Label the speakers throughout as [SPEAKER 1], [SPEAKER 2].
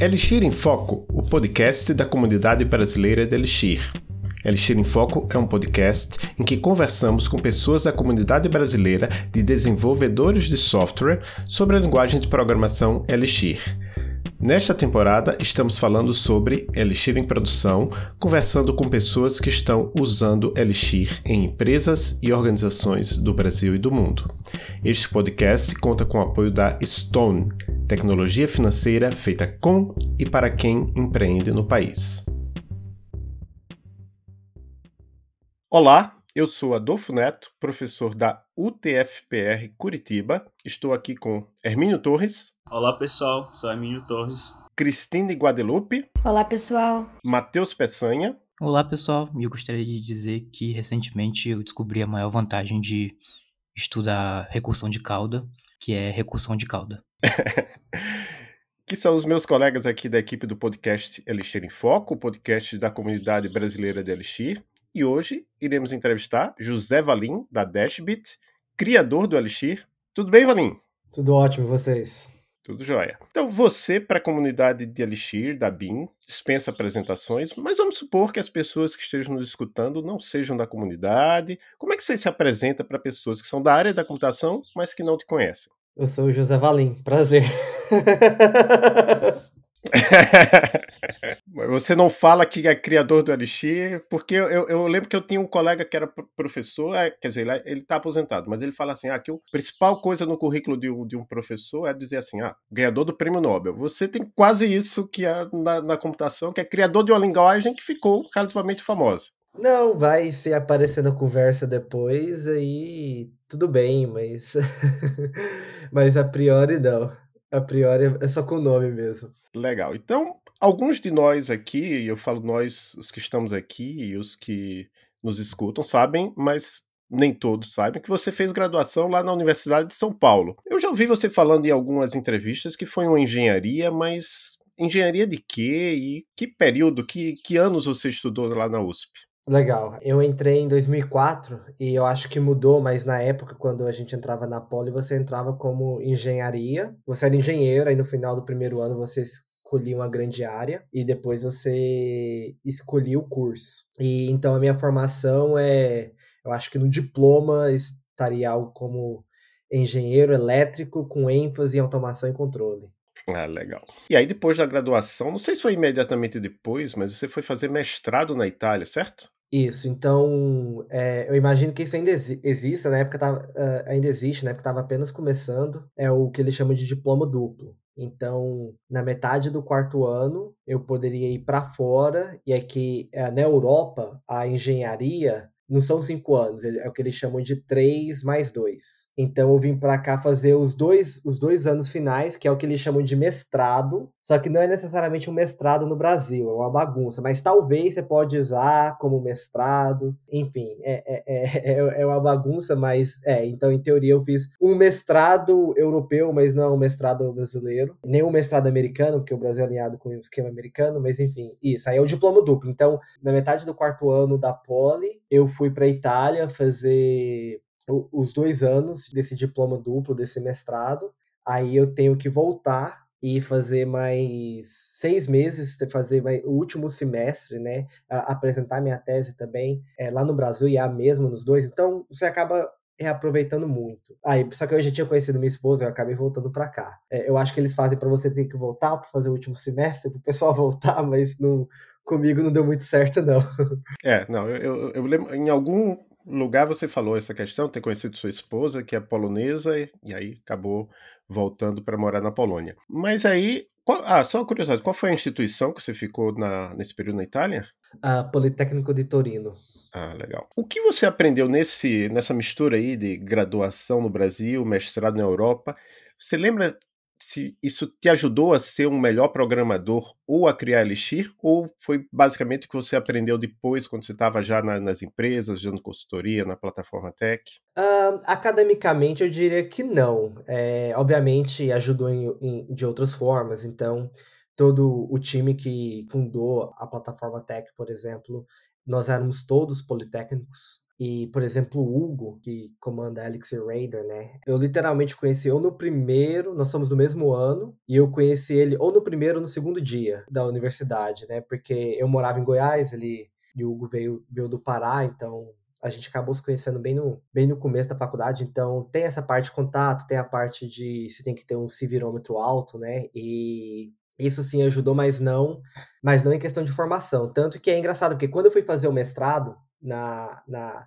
[SPEAKER 1] Elixir em Foco, o podcast da comunidade brasileira de Elixir. Elixir em Foco é um podcast em que conversamos com pessoas da comunidade brasileira de desenvolvedores de software sobre a linguagem de programação Elixir. Nesta temporada, estamos falando sobre Elixir em produção, conversando com pessoas que estão usando Elixir em empresas e organizações do Brasil e do mundo. Este podcast conta com o apoio da Stone, tecnologia financeira feita com e para quem empreende no país. Olá, eu sou Adolfo Neto, professor da UTFPR Curitiba. Estou aqui com Hermínio Torres.
[SPEAKER 2] Olá, pessoal. Sou Hermínio Torres.
[SPEAKER 1] Cristine Guadelupe.
[SPEAKER 3] Olá, pessoal.
[SPEAKER 1] Matheus Peçanha.
[SPEAKER 4] Olá, pessoal. Eu gostaria de dizer que recentemente eu descobri a maior vantagem de estudar recursão de cauda, que é recursão de cauda.
[SPEAKER 1] que são os meus colegas aqui da equipe do podcast Elixir em Foco, o podcast da comunidade brasileira de Elixir. E hoje iremos entrevistar José Valim, da Dashbit, criador do Elixir. Tudo bem, Valim?
[SPEAKER 5] Tudo ótimo, vocês?
[SPEAKER 1] Tudo jóia. Então, você, para a comunidade de Elixir, da BIM, dispensa apresentações, mas vamos supor que as pessoas que estejam nos escutando não sejam da comunidade. Como é que você se apresenta para pessoas que são da área da computação, mas que não te conhecem?
[SPEAKER 5] Eu sou o José Valim, prazer.
[SPEAKER 1] Você não fala que é criador do Elixir, porque eu, eu, lembro que eu tinha um colega que era professor, é, quer dizer, ele está aposentado, mas ele fala assim: ah, que a principal coisa no currículo de um, de um professor é dizer assim: ah, ganhador do prêmio Nobel. Você tem quase isso que é na, na computação, que é criador de uma linguagem que ficou relativamente famosa.
[SPEAKER 5] Não, vai se aparecer na conversa depois, aí tudo bem, mas. mas a priori não. A priori é só com o nome mesmo.
[SPEAKER 1] Legal. Então, alguns de nós aqui, eu falo nós, os que estamos aqui e os que nos escutam, sabem, mas nem todos sabem, que você fez graduação lá na Universidade de São Paulo. Eu já ouvi você falando em algumas entrevistas que foi uma engenharia, mas engenharia de quê? E que período, que, que anos você estudou lá na USP?
[SPEAKER 5] Legal. Eu entrei em 2004 e eu acho que mudou, mas na época, quando a gente entrava na Poli, você entrava como engenharia. Você era engenheiro, aí no final do primeiro ano você escolhia uma grande área e depois você escolhia o curso. E então a minha formação é, eu acho que no diploma estaria algo como engenheiro elétrico com ênfase em automação e controle.
[SPEAKER 1] Ah, legal. E aí, depois da graduação, não sei se foi imediatamente depois, mas você foi fazer mestrado na Itália, certo?
[SPEAKER 5] Isso, então é, eu imagino que isso ainda exi exista, na época tava, uh, ainda existe, na época estava apenas começando, é o que eles chamam de diploma duplo. Então, na metade do quarto ano, eu poderia ir para fora, e aqui uh, na Europa, a engenharia não são cinco anos, é o que eles chamam de três mais dois. Então eu vim para cá fazer os dois, os dois anos finais, que é o que eles chamam de mestrado, só que não é necessariamente um mestrado no Brasil, é uma bagunça, mas talvez você pode usar como mestrado, enfim, é, é, é, é, é uma bagunça, mas é, então em teoria eu fiz um mestrado europeu, mas não é um mestrado brasileiro, nem um mestrado americano, porque o Brasil é alinhado com o esquema americano, mas enfim, isso, aí é o diploma duplo, então na metade do quarto ano da Poli, eu fui para Itália fazer os dois anos desse diploma duplo, desse mestrado, aí eu tenho que voltar e fazer mais seis meses, fazer o último semestre, né? apresentar minha tese também é, lá no Brasil e a mesma nos dois. Então você acaba reaproveitando muito. Aí, só que eu já tinha conhecido minha esposa, eu acabei voltando para cá. É, eu acho que eles fazem para você ter que voltar para fazer o último semestre, para o pessoal voltar, mas não, comigo não deu muito certo, não.
[SPEAKER 1] É, não, eu, eu, lembro, em algum lugar você falou essa questão, ter conhecido sua esposa, que é polonesa, e aí acabou voltando para morar na Polônia. Mas aí, qual, ah, só uma curiosidade, qual foi a instituição que você ficou na, nesse período na Itália?
[SPEAKER 5] A Politécnico de Torino.
[SPEAKER 1] Ah, legal. O que você aprendeu nesse, nessa mistura aí de graduação no Brasil, mestrado na Europa? Você lembra se isso te ajudou a ser um melhor programador ou a criar Elixir, ou foi basicamente o que você aprendeu depois, quando você estava já na, nas empresas, dando consultoria na plataforma Tech?
[SPEAKER 5] Uh, academicamente, eu diria que não. É, obviamente, ajudou em, em, de outras formas. Então, todo o time que fundou a plataforma Tech, por exemplo, nós éramos todos politécnicos. E, por exemplo, o Hugo, que comanda a Elixir Raider, né? Eu literalmente conheci ou no primeiro, nós somos do mesmo ano, e eu conheci ele ou no primeiro ou no segundo dia da universidade, né? Porque eu morava em Goiás, ele e o Hugo veio, veio do Pará, então a gente acabou se conhecendo bem no, bem no começo da faculdade, então tem essa parte de contato, tem a parte de você tem que ter um civirômetro alto, né? E isso sim ajudou, mas não, mas não em questão de formação. Tanto que é engraçado, porque quando eu fui fazer o mestrado na. na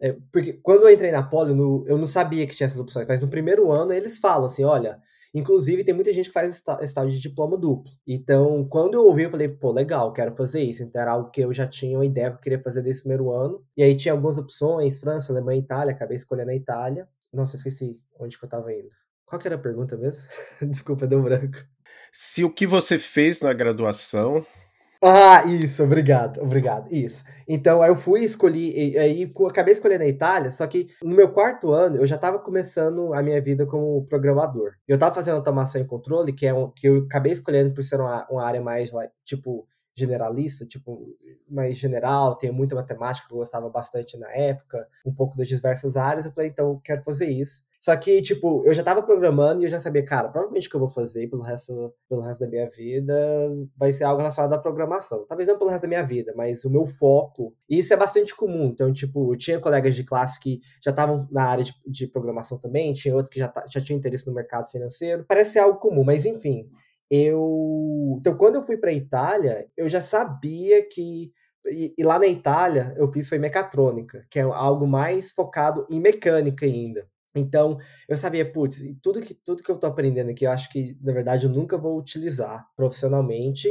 [SPEAKER 5] é, porque quando eu entrei na Poli, no, eu não sabia que tinha essas opções, mas no primeiro ano eles falam assim: olha, inclusive tem muita gente que faz estágio de diploma duplo. Então, quando eu ouvi, eu falei, pô, legal, quero fazer isso. Então era algo que eu já tinha uma ideia que eu queria fazer desse primeiro ano. E aí tinha algumas opções: França, Alemanha, Itália. Acabei escolhendo a Itália. Nossa, esqueci onde que eu tava indo. Qual que era a pergunta mesmo? Desculpa, deu branco
[SPEAKER 1] se o que você fez na graduação.
[SPEAKER 5] Ah, isso, obrigado, obrigado, isso. Então, aí eu fui escolhi, aí acabei escolhendo a Itália, só que no meu quarto ano eu já estava começando a minha vida como programador. Eu estava fazendo automação e controle, que é um, que eu acabei escolhendo por ser uma, uma área mais, tipo, generalista, tipo, mais general, tem muita matemática que eu gostava bastante na época, um pouco das diversas áreas. Eu falei, então, eu quero fazer isso. Só que, tipo, eu já tava programando e eu já sabia, cara, provavelmente o que eu vou fazer pelo resto, pelo resto da minha vida vai ser algo relacionado à programação. Talvez não pelo resto da minha vida, mas o meu foco. E isso é bastante comum. Então, tipo, eu tinha colegas de classe que já estavam na área de, de, programação também, tinha outros que já, já tinham interesse no mercado financeiro. Parece ser algo comum, mas enfim. Eu. Então, quando eu fui pra Itália, eu já sabia que e, e, lá na Itália eu fiz foi mecatrônica, que é algo mais focado em mecânica ainda. Então, eu sabia, putz, tudo que, tudo que eu tô aprendendo aqui, eu acho que, na verdade, eu nunca vou utilizar profissionalmente.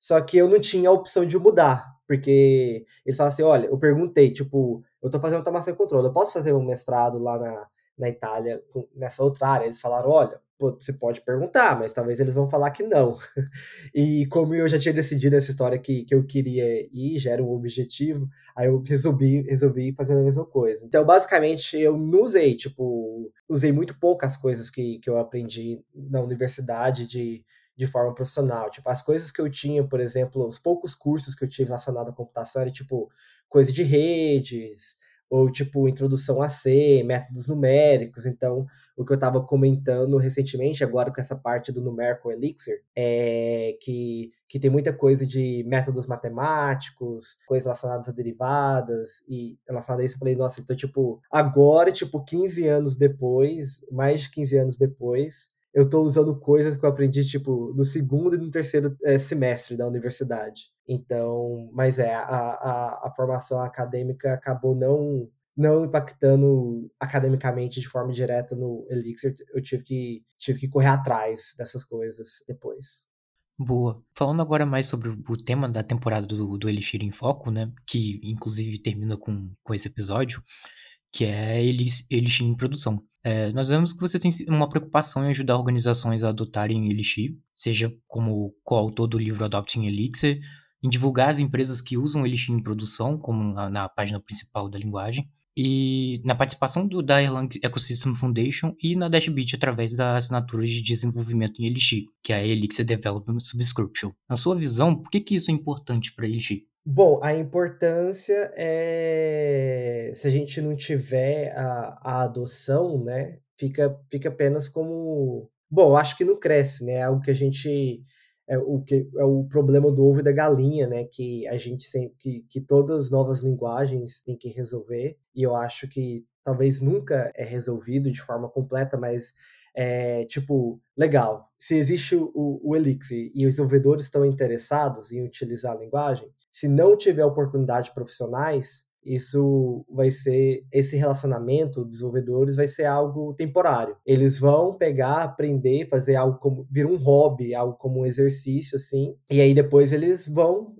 [SPEAKER 5] Só que eu não tinha a opção de mudar, porque eles falaram assim: olha, eu perguntei, tipo, eu tô fazendo automação e controle, eu posso fazer um mestrado lá na, na Itália, nessa outra área? Eles falaram: olha, você pode perguntar, mas talvez eles vão falar que não. e como eu já tinha decidido essa história que, que eu queria ir, já era um objetivo, aí eu resolvi, resolvi fazer a mesma coisa. Então, basicamente, eu não usei, tipo, usei muito poucas coisas que, que eu aprendi na universidade de, de forma profissional. Tipo, as coisas que eu tinha, por exemplo, os poucos cursos que eu tive relacionados à computação era, tipo, coisa de redes, ou, tipo, introdução a C, métodos numéricos. Então, o que eu estava comentando recentemente, agora com essa parte do Numerical Elixir, é que, que tem muita coisa de métodos matemáticos, coisas relacionadas a derivadas, e relacionado a isso eu falei, nossa, então, tipo, agora, tipo, 15 anos depois, mais de 15 anos depois, eu estou usando coisas que eu aprendi, tipo, no segundo e no terceiro é, semestre da universidade. Então, mas é, a, a, a formação acadêmica acabou não não impactando academicamente de forma direta no Elixir, eu tive que, tive que correr atrás dessas coisas depois.
[SPEAKER 4] Boa. Falando agora mais sobre o tema da temporada do, do Elixir em Foco, né? Que inclusive termina com, com esse episódio, que é Elixir em produção. É, nós vemos que você tem uma preocupação em ajudar organizações a adotarem Elixir, seja como coautor do livro Adopting Elixir, em divulgar as empresas que usam Elixir em produção, como na, na página principal da linguagem, e na participação do, da Erlang Ecosystem Foundation e na Dashbit através da assinatura de desenvolvimento em Elixir, que é a Elixir Development Subscription. Na sua visão, por que, que isso é importante para Elixir?
[SPEAKER 5] Bom, a importância é se a gente não tiver a, a adoção, né, fica, fica apenas como. Bom, acho que não cresce, né? É algo que a gente é o que é o problema do ovo e da galinha, né? Que a gente sempre que, que todas as novas linguagens têm que resolver. E eu acho que talvez nunca é resolvido de forma completa, mas é tipo legal. Se existe o, o Elixir e os desenvolvedores estão interessados em utilizar a linguagem, se não tiver oportunidade profissionais, isso vai ser esse relacionamento desenvolvedores vai ser algo temporário. Eles vão pegar, aprender, fazer algo como vir um hobby, algo como um exercício assim, e aí depois eles vão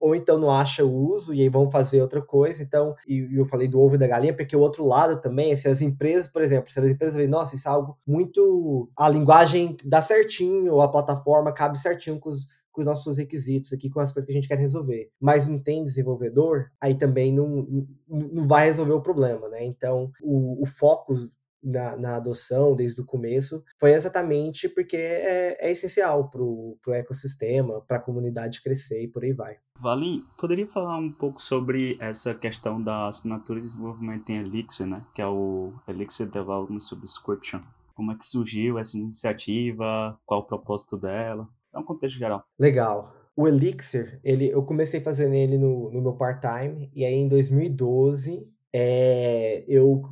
[SPEAKER 5] ou então não acha o uso e aí vão fazer outra coisa. Então, e eu falei do ovo e da galinha, porque o outro lado também é se as empresas, por exemplo, se as empresas veem, nossa, isso é algo muito. A linguagem dá certinho, a plataforma cabe certinho com os com os nossos requisitos aqui, com as coisas que a gente quer resolver. Mas não tem desenvolvedor, aí também não, não vai resolver o problema, né? Então, o, o foco na, na adoção desde o começo foi exatamente porque é, é essencial para o ecossistema, para a comunidade crescer e por aí vai.
[SPEAKER 2] Vale, poderia falar um pouco sobre essa questão da assinatura de desenvolvimento em Elixir, né? Que é o Elixir Development Subscription. Como é que surgiu essa iniciativa? Qual o propósito dela? Dá um contexto geral.
[SPEAKER 5] Legal. O Elixir, ele, eu comecei fazendo ele no, no meu part-time, e aí em 2012 é, eu,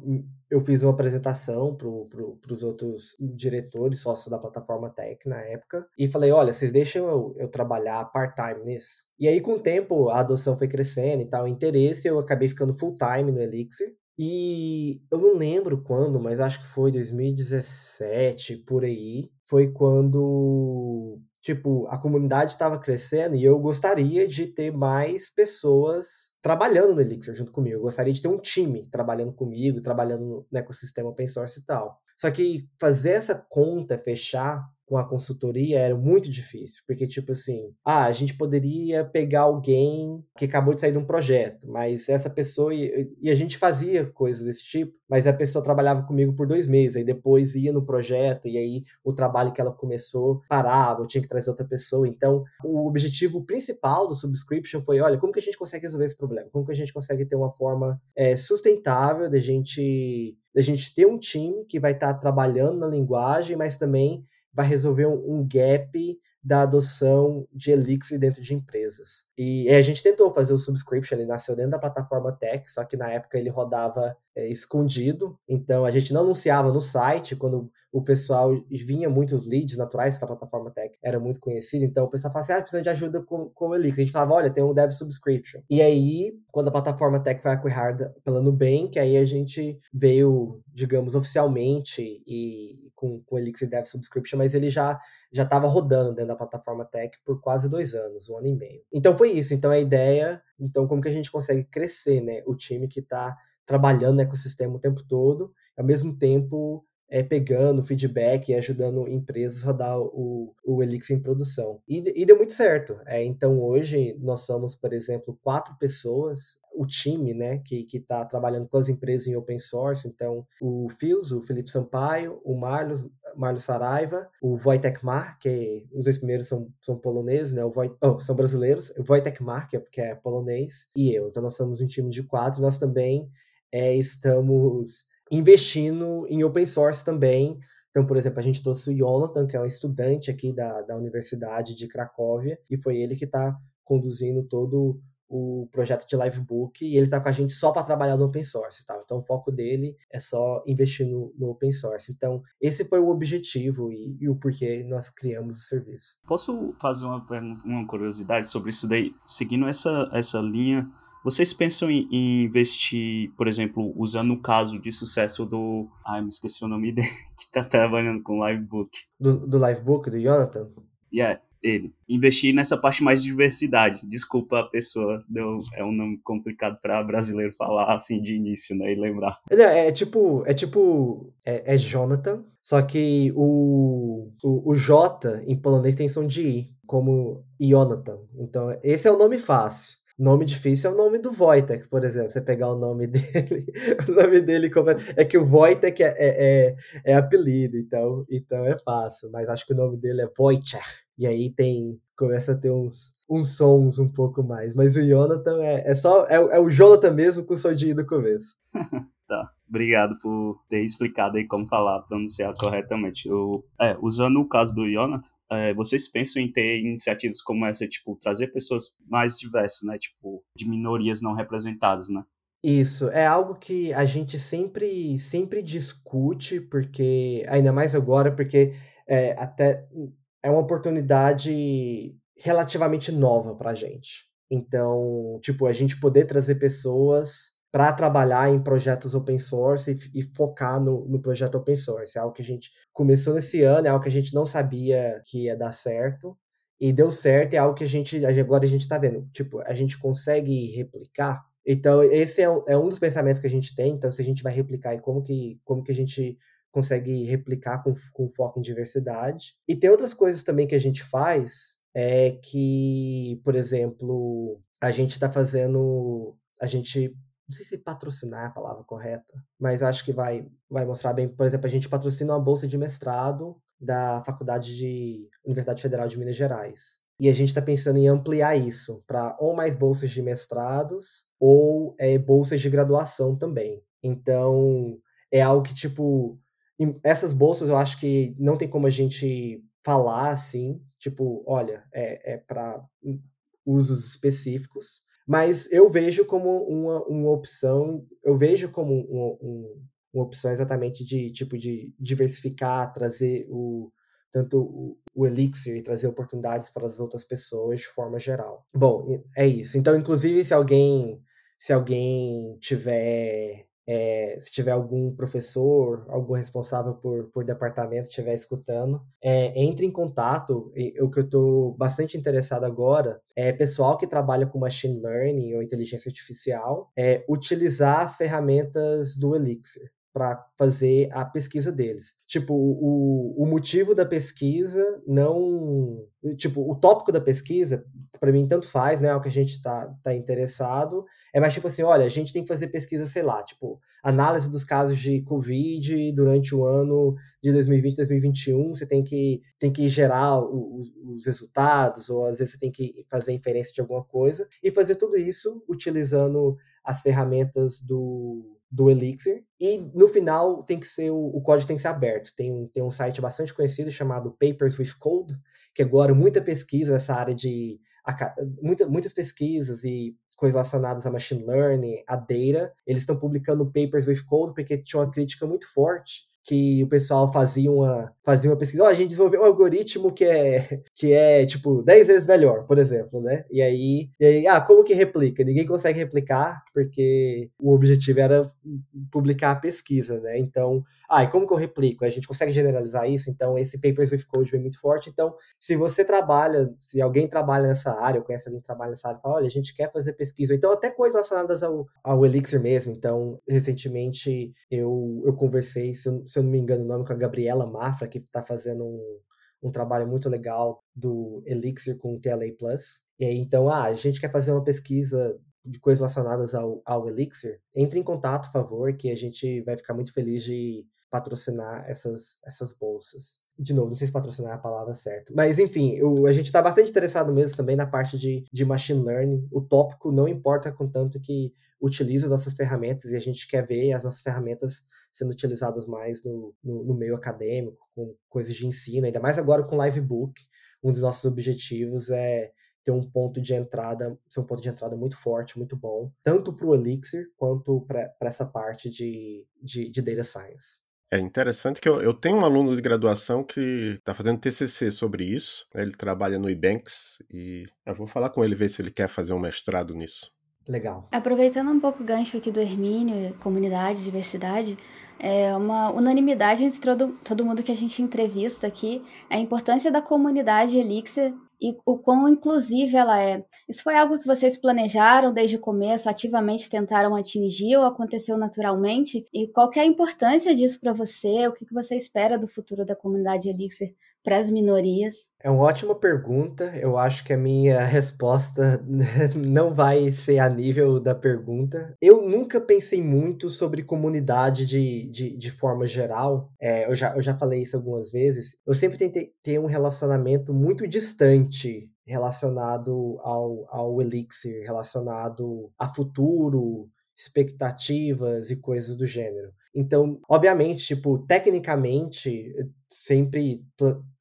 [SPEAKER 5] eu fiz uma apresentação para pro, os outros diretores, sócios da plataforma Tech na época, e falei: olha, vocês deixam eu, eu trabalhar part-time nisso? E aí, com o tempo, a adoção foi crescendo e tal, o interesse, eu acabei ficando full-time no Elixir. E eu não lembro quando, mas acho que foi 2017, por aí. Foi quando tipo, a comunidade estava crescendo e eu gostaria de ter mais pessoas trabalhando no Elixir junto comigo. Eu gostaria de ter um time trabalhando comigo, trabalhando no ecossistema open source e tal. Só que fazer essa conta fechar com a consultoria era muito difícil, porque tipo assim, ah, a gente poderia pegar alguém que acabou de sair de um projeto, mas essa pessoa e, e a gente fazia coisas desse tipo, mas a pessoa trabalhava comigo por dois meses, aí depois ia no projeto e aí o trabalho que ela começou parava, eu tinha que trazer outra pessoa. Então, o objetivo principal do subscription foi, olha, como que a gente consegue resolver esse problema? Como que a gente consegue ter uma forma é, sustentável de gente da gente ter um time que vai estar tá trabalhando na linguagem, mas também vai resolver um, um gap da adoção de Elixir dentro de empresas. E a gente tentou fazer o subscription, ele nasceu dentro da plataforma Tech, só que na época ele rodava é, escondido, então a gente não anunciava no site, quando o pessoal vinha muitos leads naturais, que a plataforma Tech era muito conhecida, então o pessoal falava assim, ah, precisa de ajuda com, com o Elixir. A gente falava, olha, tem um Dev Subscription. E aí, quando a plataforma Tech foi acquirada pela Nubank, aí a gente veio, digamos, oficialmente e com, com o Elixir Dev Subscription, mas ele já já estava rodando dentro da plataforma Tech por quase dois anos, um ano e meio. Então foi isso. Então a ideia, então como que a gente consegue crescer, né? O time que está trabalhando no ecossistema o tempo todo, ao mesmo tempo é, pegando feedback e ajudando empresas a rodar o, o Elixir em produção. E, e deu muito certo. É, então hoje nós somos, por exemplo, quatro pessoas o time, né, que está trabalhando com as empresas em open source, então o Fios, o Felipe Sampaio, o Marlos, Marlos Saraiva, o Wojtek Mar, que os dois primeiros são, são poloneses, né, o Wojt, oh, são brasileiros, o Wojtek Mar, que é, que é polonês, e eu, então nós somos um time de quatro, nós também é, estamos investindo em open source também, então, por exemplo, a gente trouxe o Jonathan, que é um estudante aqui da, da Universidade de Cracóvia, e foi ele que está conduzindo todo o projeto de Livebook e ele está com a gente só para trabalhar no open source, tá? Então o foco dele é só investir no, no open source. Então esse foi o objetivo e, e, o porquê nós criamos o serviço.
[SPEAKER 2] Posso fazer uma uma curiosidade sobre isso daí? Seguindo essa, essa linha, vocês pensam em, em investir, por exemplo, usando o caso de sucesso do... Ai, me esqueci o nome dele, que está trabalhando com o Livebook.
[SPEAKER 5] Do, do Livebook, do Jonathan?
[SPEAKER 2] Yeah, ele. Investir nessa parte mais de diversidade. Desculpa a pessoa, deu, é um nome complicado para brasileiro falar assim de início, né? E lembrar.
[SPEAKER 5] É, é tipo, é tipo, é, é, Jonathan, só que o, o, o J em polonês tem som de I, como Jonathan. Então, esse é o nome fácil. Nome difícil é o nome do Wojtek, por exemplo. Você pegar o nome dele, o nome dele é que o Wojtek é, é, é, é apelido, então, então é fácil. Mas acho que o nome dele é Wojciech. E aí tem. Começa a ter uns, uns sons um pouco mais. Mas o Jonathan é, é só. É, é o Jonathan mesmo com o sodinho do começo.
[SPEAKER 2] tá. Obrigado por ter explicado aí como falar, pronunciar corretamente. Eu, é, usando o caso do Jonathan, é, vocês pensam em ter iniciativas como essa, tipo, trazer pessoas mais diversas, né? Tipo, de minorias não representadas, né?
[SPEAKER 5] Isso, é algo que a gente sempre, sempre discute, porque, ainda mais agora, porque é, até é uma oportunidade relativamente nova para a gente. Então, tipo, a gente poder trazer pessoas para trabalhar em projetos open source e, e focar no, no, projeto open source. É algo que a gente começou nesse ano, é algo que a gente não sabia que ia dar certo. E deu certo, é algo que a gente, agora a gente está vendo. Tipo, a gente consegue replicar. Então, esse é, é um dos pensamentos que a gente tem. Então, se a gente vai replicar e como que, como que a gente consegue replicar com, com foco em diversidade. E tem outras coisas também que a gente faz, é que, por exemplo, a gente está fazendo, a gente não sei se patrocinar é a palavra correta, mas acho que vai, vai mostrar bem. Por exemplo, a gente patrocina uma bolsa de mestrado da Faculdade de Universidade Federal de Minas Gerais. E a gente está pensando em ampliar isso para ou mais bolsas de mestrados ou é, bolsas de graduação também. Então, é algo que, tipo, essas bolsas eu acho que não tem como a gente falar assim, tipo, olha, é, é para usos específicos, mas eu vejo como uma, uma opção, eu vejo como um, um, uma opção exatamente de tipo de diversificar, trazer o tanto o, o Elixir e trazer oportunidades para as outras pessoas de forma geral. Bom, é isso. Então, inclusive, se alguém se alguém tiver é, se tiver algum professor, algum responsável por, por departamento estiver escutando, é, entre em contato. O que eu estou bastante interessado agora é pessoal que trabalha com machine learning ou inteligência artificial, é, utilizar as ferramentas do Elixir para fazer a pesquisa deles. Tipo, o, o motivo da pesquisa não. Tipo, o tópico da pesquisa, para mim, tanto faz, né? É o que a gente está tá interessado. É mais tipo assim: olha, a gente tem que fazer pesquisa, sei lá, tipo, análise dos casos de Covid durante o ano de 2020, 2021. Você tem que, tem que gerar os, os resultados, ou às vezes você tem que fazer inferência de alguma coisa, e fazer tudo isso utilizando as ferramentas do do Elixir. E no final tem que ser o, o, código tem que ser aberto. Tem um, tem um site bastante conhecido chamado Papers with Code, que agora muita pesquisa nessa área de muita, muitas pesquisas e coisas relacionadas a machine learning, a data, eles estão publicando Papers with Code porque tinha uma crítica muito forte que o pessoal fazia uma, fazia uma pesquisa, oh, a gente desenvolveu um algoritmo que é, que é tipo 10 vezes melhor, por exemplo, né? E aí, e aí, ah, como que replica? Ninguém consegue replicar porque o objetivo era publicar a pesquisa, né? Então, ah, e como que eu replico? A gente consegue generalizar isso? Então, esse Papers with Code vem muito forte. Então, se você trabalha, se alguém trabalha nessa área, ou conhece alguém que trabalha nessa área, fala, olha, a gente quer fazer pesquisa. Então, até coisas relacionadas ao, ao Elixir mesmo. Então, recentemente eu, eu conversei, se eu, se se eu não me engano o nome, com a Gabriela Mafra, que está fazendo um, um trabalho muito legal do Elixir com o TLA Plus. E aí, então, ah, a gente quer fazer uma pesquisa de coisas relacionadas ao, ao Elixir. Entre em contato, por favor, que a gente vai ficar muito feliz de patrocinar essas, essas bolsas. De novo, não sei se patrocinar é a palavra certa. Mas, enfim, a gente está bastante interessado mesmo também na parte de, de machine learning. O tópico não importa contanto que utiliza as nossas ferramentas e a gente quer ver as nossas ferramentas sendo utilizadas mais no, no, no meio acadêmico, com coisas de ensino, ainda mais agora com Livebook. Um dos nossos objetivos é ter um ponto de entrada, ser um ponto de entrada muito forte, muito bom, tanto para o Elixir quanto para essa parte de, de, de Data Science.
[SPEAKER 1] É interessante que eu, eu tenho um aluno de graduação que está fazendo TCC sobre isso. Né? Ele trabalha no Ebanks e eu vou falar com ele ver se ele quer fazer um mestrado nisso.
[SPEAKER 5] Legal.
[SPEAKER 3] Aproveitando um pouco o gancho aqui do Hermínio, comunidade, diversidade, é uma unanimidade entre todo, todo mundo que a gente entrevista aqui a importância da comunidade Elixir e o quão inclusive ela é. Isso foi algo que vocês planejaram desde o começo, ativamente tentaram atingir ou aconteceu naturalmente? E qual é a importância disso para você? O que você espera do futuro da comunidade Elixir para as minorias?
[SPEAKER 5] É uma ótima pergunta. Eu acho que a minha resposta não vai ser a nível da pergunta. Eu nunca pensei muito sobre comunidade de, de, de forma geral. É, eu, já, eu já falei isso algumas vezes. Eu sempre tentei ter um relacionamento muito distante relacionado ao, ao Elixir, relacionado a futuro, expectativas e coisas do gênero. Então, obviamente, tipo, tecnicamente, sempre,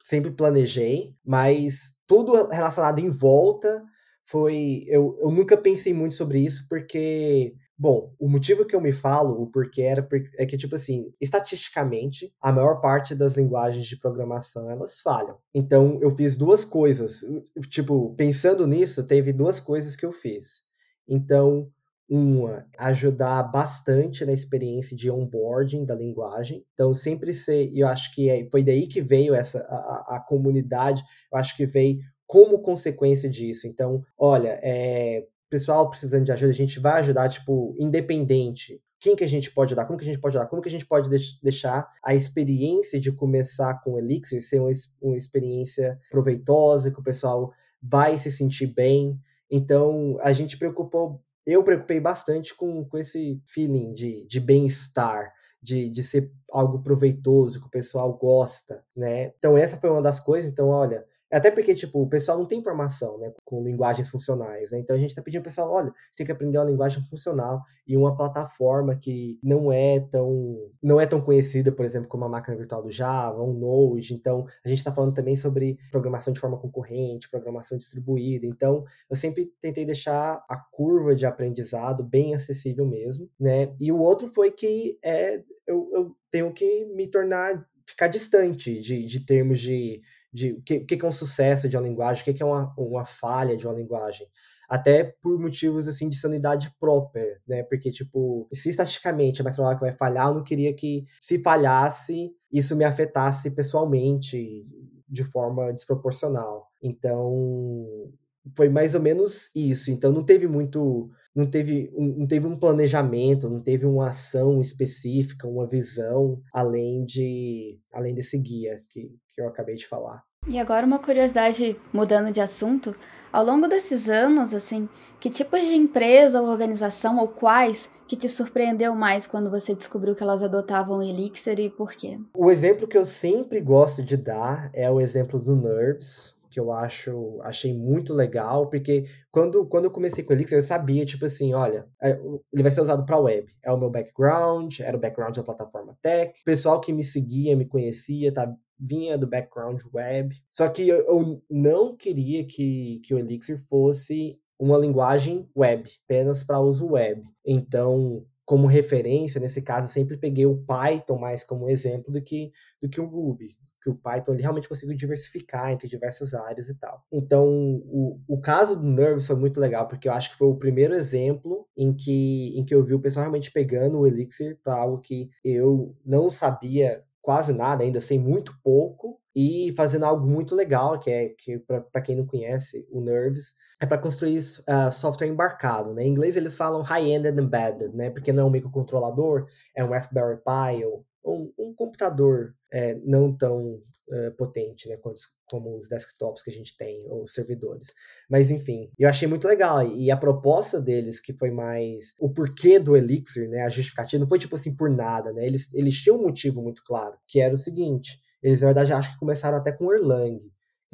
[SPEAKER 5] sempre planejei, mas tudo relacionado em volta foi. Eu, eu nunca pensei muito sobre isso, porque Bom, o motivo que eu me falo, o porquê era é que, tipo assim, estatisticamente, a maior parte das linguagens de programação, elas falham. Então, eu fiz duas coisas. Tipo, pensando nisso, teve duas coisas que eu fiz. Então, uma, ajudar bastante na experiência de onboarding da linguagem. Então, sempre ser, eu acho que é, foi daí que veio essa a, a, comunidade, eu acho que veio como consequência disso. Então, olha, é, pessoal precisando de ajuda, a gente vai ajudar, tipo, independente. Quem que a gente pode ajudar? Como que a gente pode ajudar? Como que a gente pode deixar a experiência de começar com o Elixir ser uma, uma experiência proveitosa, que o pessoal vai se sentir bem. Então, a gente preocupou eu preocupei bastante com, com esse feeling de, de bem-estar, de, de ser algo proveitoso, que o pessoal gosta, né? Então essa foi uma das coisas, então olha, até porque, tipo, o pessoal não tem formação, né, com linguagens funcionais, né? Então a gente tá pedindo ao pessoal, olha, você tem que aprender uma linguagem funcional e uma plataforma que não é tão não é tão conhecida, por exemplo, como a máquina virtual do Java, um Node. Então, a gente está falando também sobre programação de forma concorrente, programação distribuída. Então, eu sempre tentei deixar a curva de aprendizado bem acessível mesmo, né? E o outro foi que é eu, eu tenho que me tornar ficar distante de, de termos de de o que, que é um sucesso de uma linguagem, o que é uma, uma falha de uma linguagem. Até por motivos assim de sanidade própria, né? Porque, tipo, se estatisticamente é mais provável que vai falhar, eu não queria que, se falhasse, isso me afetasse pessoalmente de forma desproporcional. Então, foi mais ou menos isso. Então, não teve muito não teve, um, não teve um planejamento, não teve uma ação específica, uma visão, além de além desse guia que, que eu acabei de falar.
[SPEAKER 3] E agora uma curiosidade mudando de assunto, ao longo desses anos, assim, que tipos de empresa ou organização ou quais que te surpreendeu mais quando você descobriu que elas adotavam o Elixir e por quê?
[SPEAKER 5] O exemplo que eu sempre gosto de dar é o exemplo do Nerves, que eu acho achei muito legal, porque quando, quando eu comecei com o Elixir, eu sabia, tipo assim, olha, é, ele vai ser usado para web. É o meu background, era o background da plataforma tech. O pessoal que me seguia, me conhecia, tá, vinha do background web. Só que eu, eu não queria que, que o Elixir fosse uma linguagem web, apenas para uso web. Então, como referência, nesse caso, sempre peguei o Python mais como exemplo do que, do que o Ruby. Que o Python ele realmente conseguiu diversificar entre diversas áreas e tal. Então, o, o caso do Nervous foi muito legal, porque eu acho que foi o primeiro exemplo em que, em que eu vi o pessoal realmente pegando o Elixir para algo que eu não sabia quase nada, ainda sei muito pouco, e fazendo algo muito legal, que é que para quem não conhece, o Nerves é para construir uh, software embarcado, né? Em inglês eles falam high-end embedded, né? Porque não é um microcontrolador, é um Raspberry Pi ou um, um computador é, não tão uh, potente, né? Quanto, como os desktops que a gente tem, ou servidores. Mas enfim, eu achei muito legal. E a proposta deles, que foi mais o porquê do Elixir, né? A justificativa, não foi tipo assim por nada, né? Eles, eles tinham um motivo muito claro, que era o seguinte: eles, na verdade, acho que começaram até com Erlang.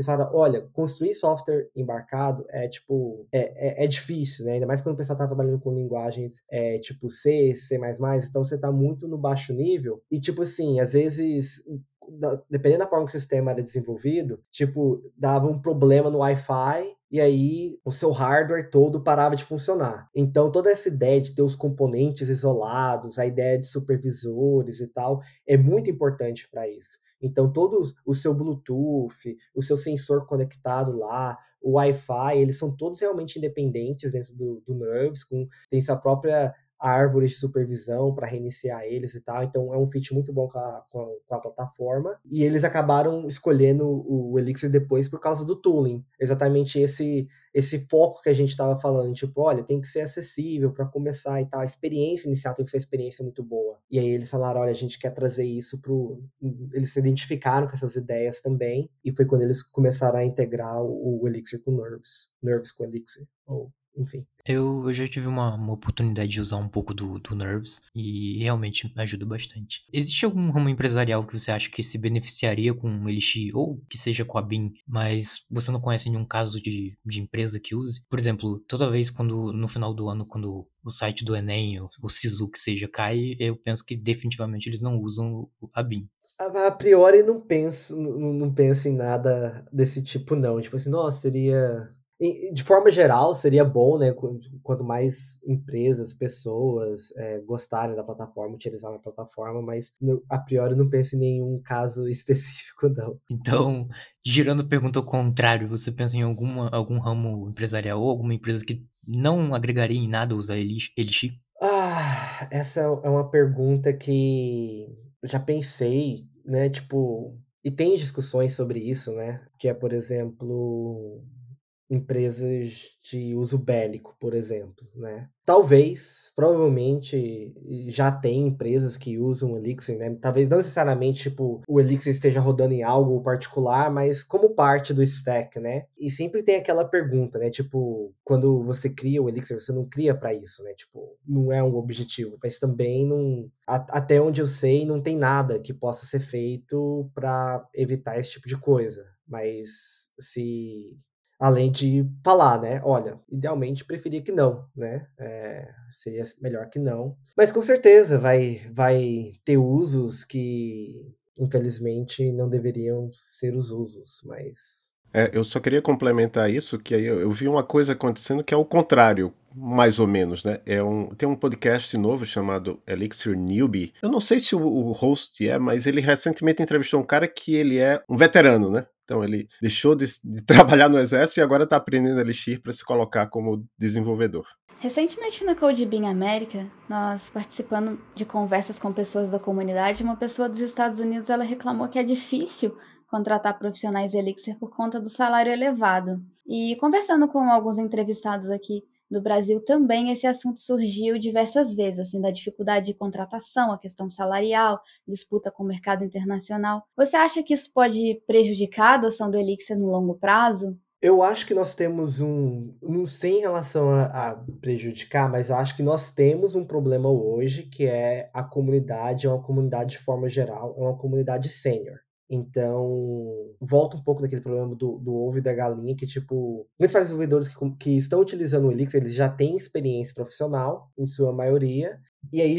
[SPEAKER 5] Falaram, olha, construir software embarcado é tipo, é, é, é, difícil, né? Ainda mais quando o pessoal tá trabalhando com linguagens é, tipo C, C, então você tá muito no baixo nível. E tipo assim, às vezes dependendo da forma que o sistema era desenvolvido, tipo, dava um problema no Wi-Fi e aí o seu hardware todo parava de funcionar. Então toda essa ideia de ter os componentes isolados, a ideia de supervisores e tal, é muito importante para isso. Então todo o seu Bluetooth, o seu sensor conectado lá, o Wi-Fi, eles são todos realmente independentes dentro do, do Nerves, com tem sua própria árvores de supervisão para reiniciar eles e tal. Então é um fit muito bom com a, com a, com a, plataforma. E eles acabaram escolhendo o Elixir depois por causa do tooling. Exatamente esse esse foco que a gente estava falando, tipo, olha, tem que ser acessível para começar e tal. A experiência inicial tem que ser uma experiência muito boa. E aí eles falaram, olha, a gente quer trazer isso pro. Eles se identificaram com essas ideias também. E foi quando eles começaram a integrar o, Elixir com Nerves. Nerves com Elixir. Ou enfim.
[SPEAKER 4] Eu, eu já tive uma, uma oportunidade de usar um pouco do, do Nerves e realmente ajuda bastante. Existe algum ramo empresarial que você acha que se beneficiaria com o Elixir ou que seja com a BIM, mas você não conhece nenhum caso de, de empresa que use? Por exemplo, toda vez quando no final do ano, quando o site do Enem ou o SISU que seja cai, eu penso que definitivamente eles não usam a BIM.
[SPEAKER 5] A, priori não penso, não, não penso em nada desse tipo não. Tipo assim, nossa, seria de forma geral, seria bom, né? Quanto mais empresas, pessoas é, gostarem da plataforma, utilizar a plataforma, mas a priori não penso em nenhum caso específico, não.
[SPEAKER 4] Então, girando a pergunta ao contrário, você pensa em alguma, algum ramo empresarial ou alguma empresa que não agregaria em nada usar Elixir?
[SPEAKER 5] Ah, essa é uma pergunta que já pensei, né? Tipo, e tem discussões sobre isso, né? Que é, por exemplo, empresas de uso bélico, por exemplo, né? Talvez, provavelmente, já tem empresas que usam o Elixir, né? Talvez não necessariamente, tipo, o Elixir esteja rodando em algo particular, mas como parte do stack, né? E sempre tem aquela pergunta, né? Tipo, quando você cria o Elixir, você não cria para isso, né? Tipo, não é um objetivo, mas também não... Até onde eu sei, não tem nada que possa ser feito para evitar esse tipo de coisa. Mas se além de falar, né? Olha, idealmente preferia que não, né? É, seria melhor que não. Mas com certeza vai, vai ter usos que, infelizmente, não deveriam ser os usos, mas.
[SPEAKER 1] É, eu só queria complementar isso, que aí eu, eu vi uma coisa acontecendo que é o contrário mais ou menos, né? É um, tem um podcast novo chamado Elixir Newbie. Eu não sei se o, o, host é, mas ele recentemente entrevistou um cara que ele é um veterano, né? Então ele deixou de, de trabalhar no exército e agora está aprendendo Elixir para se colocar como desenvolvedor.
[SPEAKER 3] Recentemente na CodeBeam América, nós participando de conversas com pessoas da comunidade, uma pessoa dos Estados Unidos ela reclamou que é difícil contratar profissionais Elixir por conta do salário elevado. E conversando com alguns entrevistados aqui, no Brasil também esse assunto surgiu diversas vezes, assim, da dificuldade de contratação, a questão salarial, disputa com o mercado internacional. Você acha que isso pode prejudicar a adoção do Elixir no longo prazo?
[SPEAKER 5] Eu acho que nós temos um. Não sei em relação a, a, prejudicar, mas eu acho que nós temos um problema hoje, que é a comunidade, é uma comunidade de forma geral, é uma comunidade sênior. Então, volta um pouco daquele problema do, do ovo e da galinha, que, tipo, muitos desenvolvedores que, que estão utilizando o Elixir, eles já têm experiência profissional, em sua maioria, e aí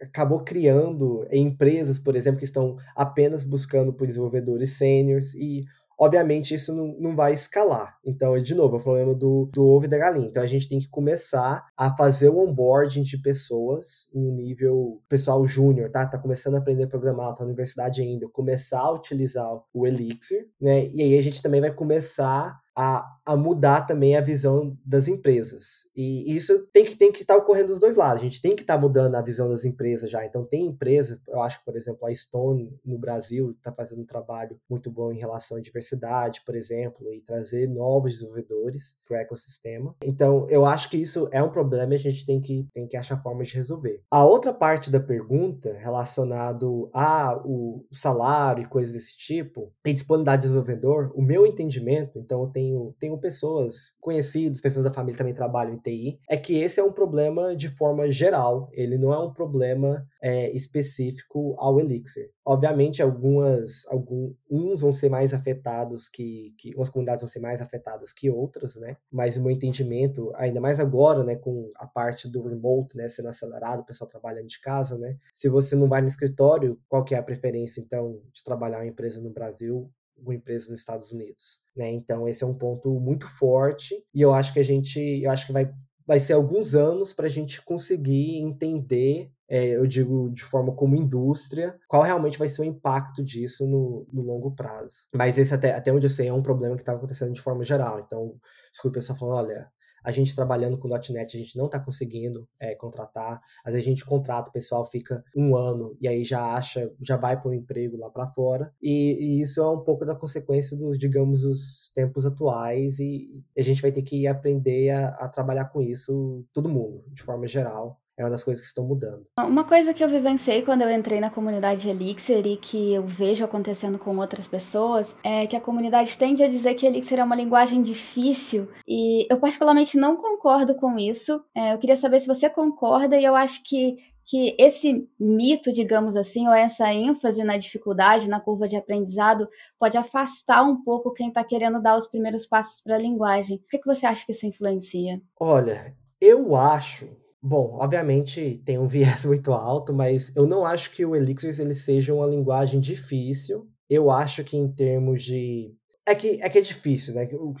[SPEAKER 5] acabou criando empresas, por exemplo, que estão apenas buscando por desenvolvedores sêniores, e obviamente isso não, não vai escalar. Então, de novo, é o problema do, do ovo e da galinha. Então, a gente tem que começar a fazer o onboarding de pessoas em um nível pessoal júnior, tá? Tá começando a aprender a programar, tá na universidade ainda, começar a utilizar o Elixir, né? E aí a gente também vai começar a, a mudar também a visão das empresas. E isso tem que, tem que estar ocorrendo dos dois lados. A gente tem que estar mudando a visão das empresas já. Então, tem empresas, eu acho por exemplo, a Stone no Brasil está fazendo um trabalho muito bom em relação à diversidade, por exemplo, e trazer novos desenvolvedores para o ecossistema. Então, eu acho que isso é um problema e a gente tem que, tem que achar formas de resolver. A outra parte da pergunta, relacionado a o salário e coisas desse tipo, e disponibilidade de desenvolvedor, o meu entendimento, então eu tenho tenho, tenho pessoas conhecidas, pessoas da família também trabalham em TI, é que esse é um problema de forma geral, ele não é um problema é, específico ao Elixir. Obviamente, algumas, alguns vão ser mais afetados que, que. Umas comunidades vão ser mais afetadas que outras, né? Mas o meu entendimento, ainda mais agora, né, com a parte do remote, né, sendo acelerado, o pessoal trabalhando de casa, né? Se você não vai no escritório, qual que é a preferência, então, de trabalhar uma empresa no Brasil uma empresa nos Estados Unidos, né? Então esse é um ponto muito forte e eu acho que a gente, eu acho que vai vai ser alguns anos para a gente conseguir entender, é, eu digo de forma como indústria, qual realmente vai ser o impacto disso no, no longo prazo. Mas esse até, até onde eu sei é um problema que estava acontecendo de forma geral. Então, escuta o pessoal falando, olha, a gente trabalhando com .NET, a gente não está conseguindo é, contratar. Às vezes a gente contrata, o pessoal fica um ano e aí já acha, já vai para um emprego lá para fora. E, e, isso é um pouco da consequência dos, digamos, os tempos atuais e a gente vai ter que aprender a, a trabalhar com isso, todo mundo, de forma geral é uma das coisas que estão mudando.
[SPEAKER 3] Uma coisa que eu vivenciei quando eu entrei na comunidade Elixir e que eu vejo acontecendo com outras pessoas é que a comunidade tende a dizer que Elixir é uma linguagem difícil e eu particularmente não concordo com isso. É, eu queria saber se você concorda e eu acho que que esse mito, digamos assim, ou essa ênfase na dificuldade, na curva de aprendizado, pode afastar um pouco quem está querendo dar os primeiros passos para a linguagem. O que, que você acha que isso influencia?
[SPEAKER 5] Olha, eu acho Bom, obviamente tem um viés muito alto, mas eu não acho que o Elixir ele seja uma linguagem difícil. Eu acho que em termos de é que é que é difícil, né? O,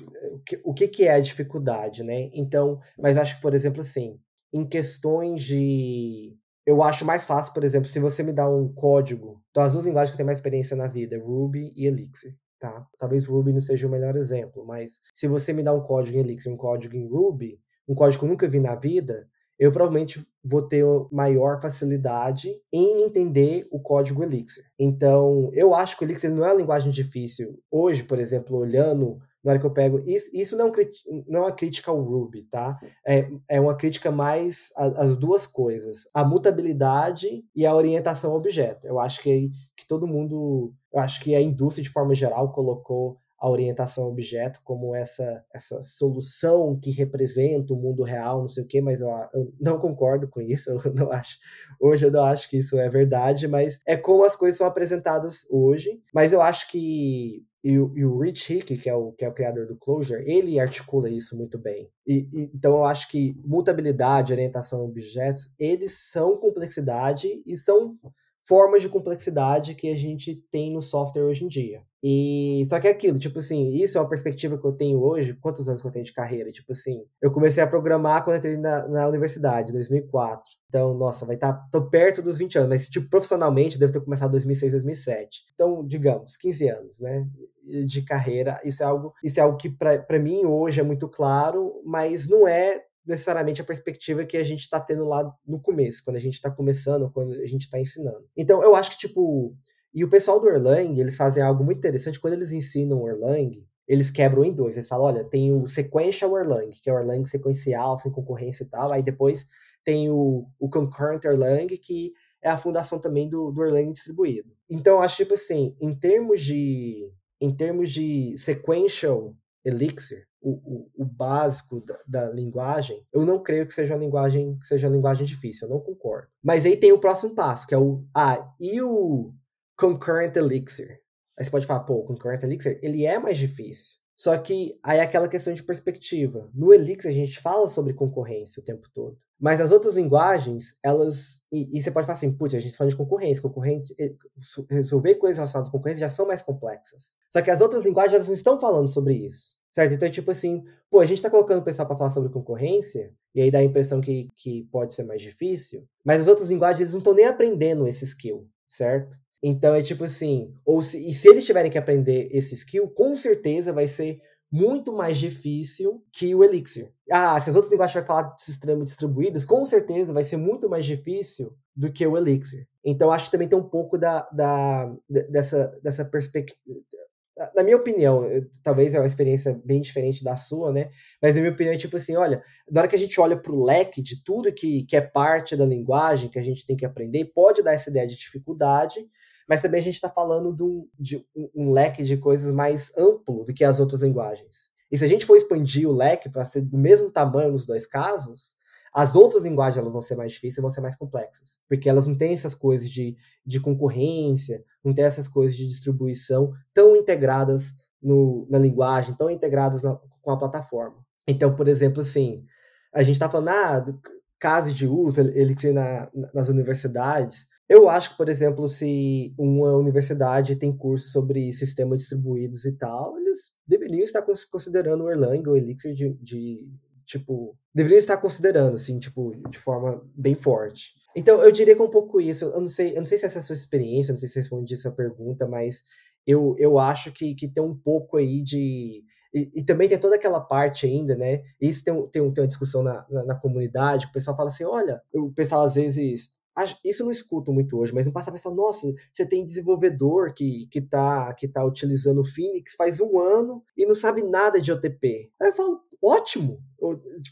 [SPEAKER 5] o, que, que é a dificuldade, né? Então, mas acho que, por exemplo, assim, em questões de. Eu acho mais fácil, por exemplo, se você me dá um código. Então, as duas linguagens que eu tenho mais experiência na vida, Ruby e Elixir. Tá? Talvez Ruby não seja o melhor exemplo, mas se você me dá um código em Elixir um código em Ruby, um código que eu nunca vi na vida, eu provavelmente vou ter maior facilidade em entender o código Elixir. Então, eu acho que o Elixir não é uma linguagem difícil. Hoje, por exemplo, olhando na hora que eu pego. Isso, isso não, é não é uma crítica ao Ruby, tá? É, é uma crítica mais às duas coisas: a mutabilidade e a orientação ao objeto. Eu acho que, que todo mundo. Eu acho que a indústria, de forma geral, colocou a orientação objeto como essa, essa solução que representa o mundo real, não sei o quê, mas eu, eu, não concordo com isso, eu não acho. Hoje eu não acho que isso é verdade, mas é como as coisas são apresentadas hoje. Mas eu acho que e, e, o Rich Hick, que é o, que é o criador do Clojure, ele articula isso muito bem. E, e, então eu acho que mutabilidade, orientação a objetos, eles são complexidade e são formas de complexidade que a gente tem no software hoje em dia. E só que é aquilo, tipo assim, isso é uma perspectiva que eu tenho hoje, quantos anos que eu tenho de carreira? Tipo assim, eu comecei a programar quando entrei na, na universidade, 2004. Então, nossa, vai estar tá, tô perto dos 20 anos, mas tipo profissionalmente deve ter começado em 2006, 2007. Então, digamos, 15 anos, né, de carreira. Isso é algo, isso é algo que para mim hoje é muito claro, mas não é necessariamente a perspectiva que a gente está tendo lá no começo, quando a gente está começando, quando a gente está ensinando. Então, eu acho que, tipo, e o pessoal do Erlang, eles fazem algo muito interessante, quando eles ensinam o Erlang, eles quebram em dois, eles falam, olha, tem o sequential Erlang, que é o Erlang sequencial, sem concorrência e tal, aí depois tem o, o concurrent Erlang, que é a fundação também do, do Erlang distribuído. Então, eu acho, tipo assim, em termos de, em termos de sequential Elixir, o, o, o básico da, da, linguagem, eu não creio que seja uma linguagem que seja uma linguagem difícil, eu não concordo. Mas aí tem o próximo passo, que é o ah, e o concurrent elixir. Aí você pode falar, pô, o concurrent elixir, ele é mais difícil. Só que aí é aquela questão de perspectiva. No Elixir a gente fala sobre concorrência o tempo todo. Mas as outras linguagens, elas. E, e você pode falar assim, putz, a gente tá falando de concorrência. Concorrente, resolver coisas relacionadas à concorrência já são mais complexas. Só que as outras linguagens, elas não estão falando sobre isso. Certo? Então, é tipo assim, pô, a gente está colocando o pessoal para falar sobre concorrência, e aí dá a impressão que, que pode ser mais difícil, mas as outras linguagens eles não estão nem aprendendo esse skill, certo? Então é tipo assim, ou se, e se eles tiverem que aprender esse skill, com certeza vai ser muito mais difícil que o Elixir. Ah, se as outras linguagens vão falar de sistemas distribuídos, com certeza vai ser muito mais difícil do que o Elixir. Então acho que também tem um pouco da, da dessa, dessa perspectiva. Na minha opinião, talvez é uma experiência bem diferente da sua, né? Mas na minha opinião é tipo assim, olha, na hora que a gente olha para o leque de tudo que, que é parte da linguagem que a gente tem que aprender, pode dar essa ideia de dificuldade, mas também a gente está falando de, um, de um, leque de coisas mais amplo do que as outras linguagens. E se a gente for expandir o leque para ser do mesmo tamanho nos dois casos, as outras linguagens elas vão ser mais difíceis, vão ser mais complexas, porque elas não têm essas coisas de, de concorrência, não têm essas coisas de distribuição tão integradas no, na linguagem, tão integradas na, com a plataforma. Então, por exemplo, assim, a gente está falando ah, casos de uso Elixir na, nas universidades, eu acho que, por exemplo, se uma universidade tem curso sobre sistemas distribuídos e tal, eles deveriam estar considerando o Erlang ou Elixir de, de tipo, deveriam estar considerando, assim, tipo, de forma bem forte. Então, eu diria que é um pouco isso. Eu não sei, eu não sei se essa é a sua experiência, não sei se respondi essa pergunta, mas eu, eu acho que, que tem um pouco aí de. E, e também tem toda aquela parte ainda, né? Isso tem, tem, tem uma discussão na, na, na comunidade, que o pessoal fala assim: olha, o pessoal às vezes isso eu não escuto muito hoje, mas no passado pensar, nossa, você tem desenvolvedor que, que, tá, que tá utilizando o Phoenix faz um ano e não sabe nada de OTP. Aí eu falo, ótimo!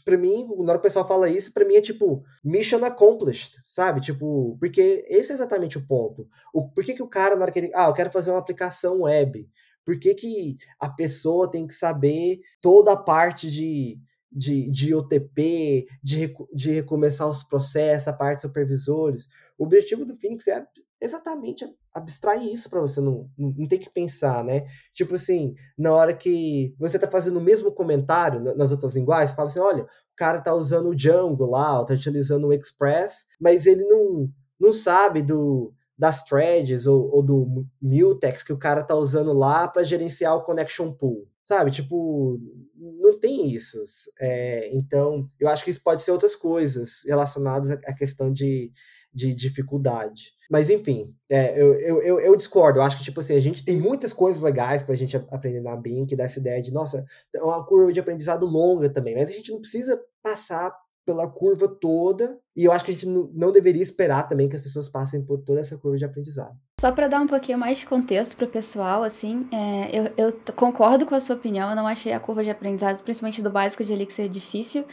[SPEAKER 5] Para mim, na hora o pessoal fala isso, para mim é tipo, mission accomplished, sabe? Tipo, porque esse é exatamente o ponto. O, por que, que o cara, na hora que ele. Ah, eu quero fazer uma aplicação web. Por que, que a pessoa tem que saber toda a parte de de, de OTP, de, de recomeçar os processos, a parte de supervisores. O objetivo do Phoenix é exatamente abstrair isso para você não, não ter que pensar, né? Tipo assim, na hora que você está fazendo o mesmo comentário nas outras linguagens, fala assim, olha, o cara está usando o Django lá, está utilizando o Express, mas ele não, não sabe do das threads ou, ou do mutex que o cara está usando lá para gerenciar o connection pool. Sabe, tipo, não tem isso. É, então, eu acho que isso pode ser outras coisas relacionadas à questão de, de dificuldade. Mas, enfim, é, eu, eu, eu, discordo. Eu acho que, tipo assim, a gente tem muitas coisas legais pra gente aprender na que dá essa ideia de, nossa, é uma curva de aprendizado longa também. Mas a gente não precisa passar pela curva toda. E eu acho que a gente não deveria esperar também que as pessoas passem por toda essa curva de aprendizado.
[SPEAKER 3] Só para dar um pouquinho mais de contexto para o pessoal, assim, é, eu, eu concordo com a sua opinião, eu não achei a curva de aprendizado, principalmente do básico de Elixir, difícil.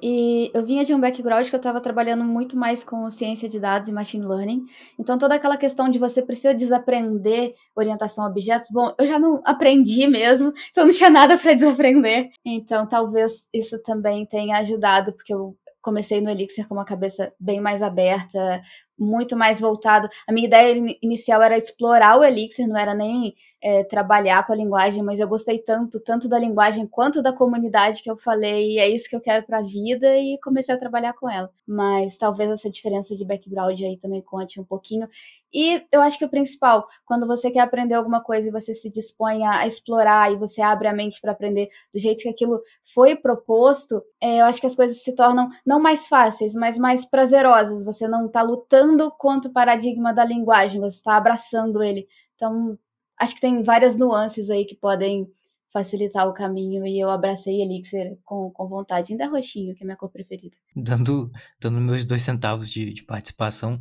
[SPEAKER 3] E eu vinha de um background que eu estava trabalhando muito mais com ciência de dados e machine learning. Então, toda aquela questão de você precisa desaprender orientação a objetos, bom, eu já não aprendi mesmo, então não tinha nada para desaprender. Então, talvez isso também tenha ajudado, porque eu comecei no Elixir com uma cabeça bem mais aberta, muito mais voltado. A minha ideia inicial era explorar o Elixir, não era nem é, trabalhar com a linguagem, mas eu gostei tanto, tanto da linguagem quanto da comunidade que eu falei, é isso que eu quero para a vida e comecei a trabalhar com ela. Mas talvez essa diferença de background aí também conte um pouquinho. E eu acho que o principal, quando você quer aprender alguma coisa e você se dispõe a, explorar e você abre a mente para aprender do jeito que aquilo foi proposto, é, eu acho que as coisas se tornam não mais fáceis, mas mais prazerosas. Você não está lutando contra o paradigma da linguagem, você está abraçando ele. Então, acho que tem várias nuances aí que podem facilitar o caminho e eu abracei Elixir com, com vontade, ainda roxinho, que é minha cor preferida.
[SPEAKER 4] Dando, dando meus dois centavos de, de participação,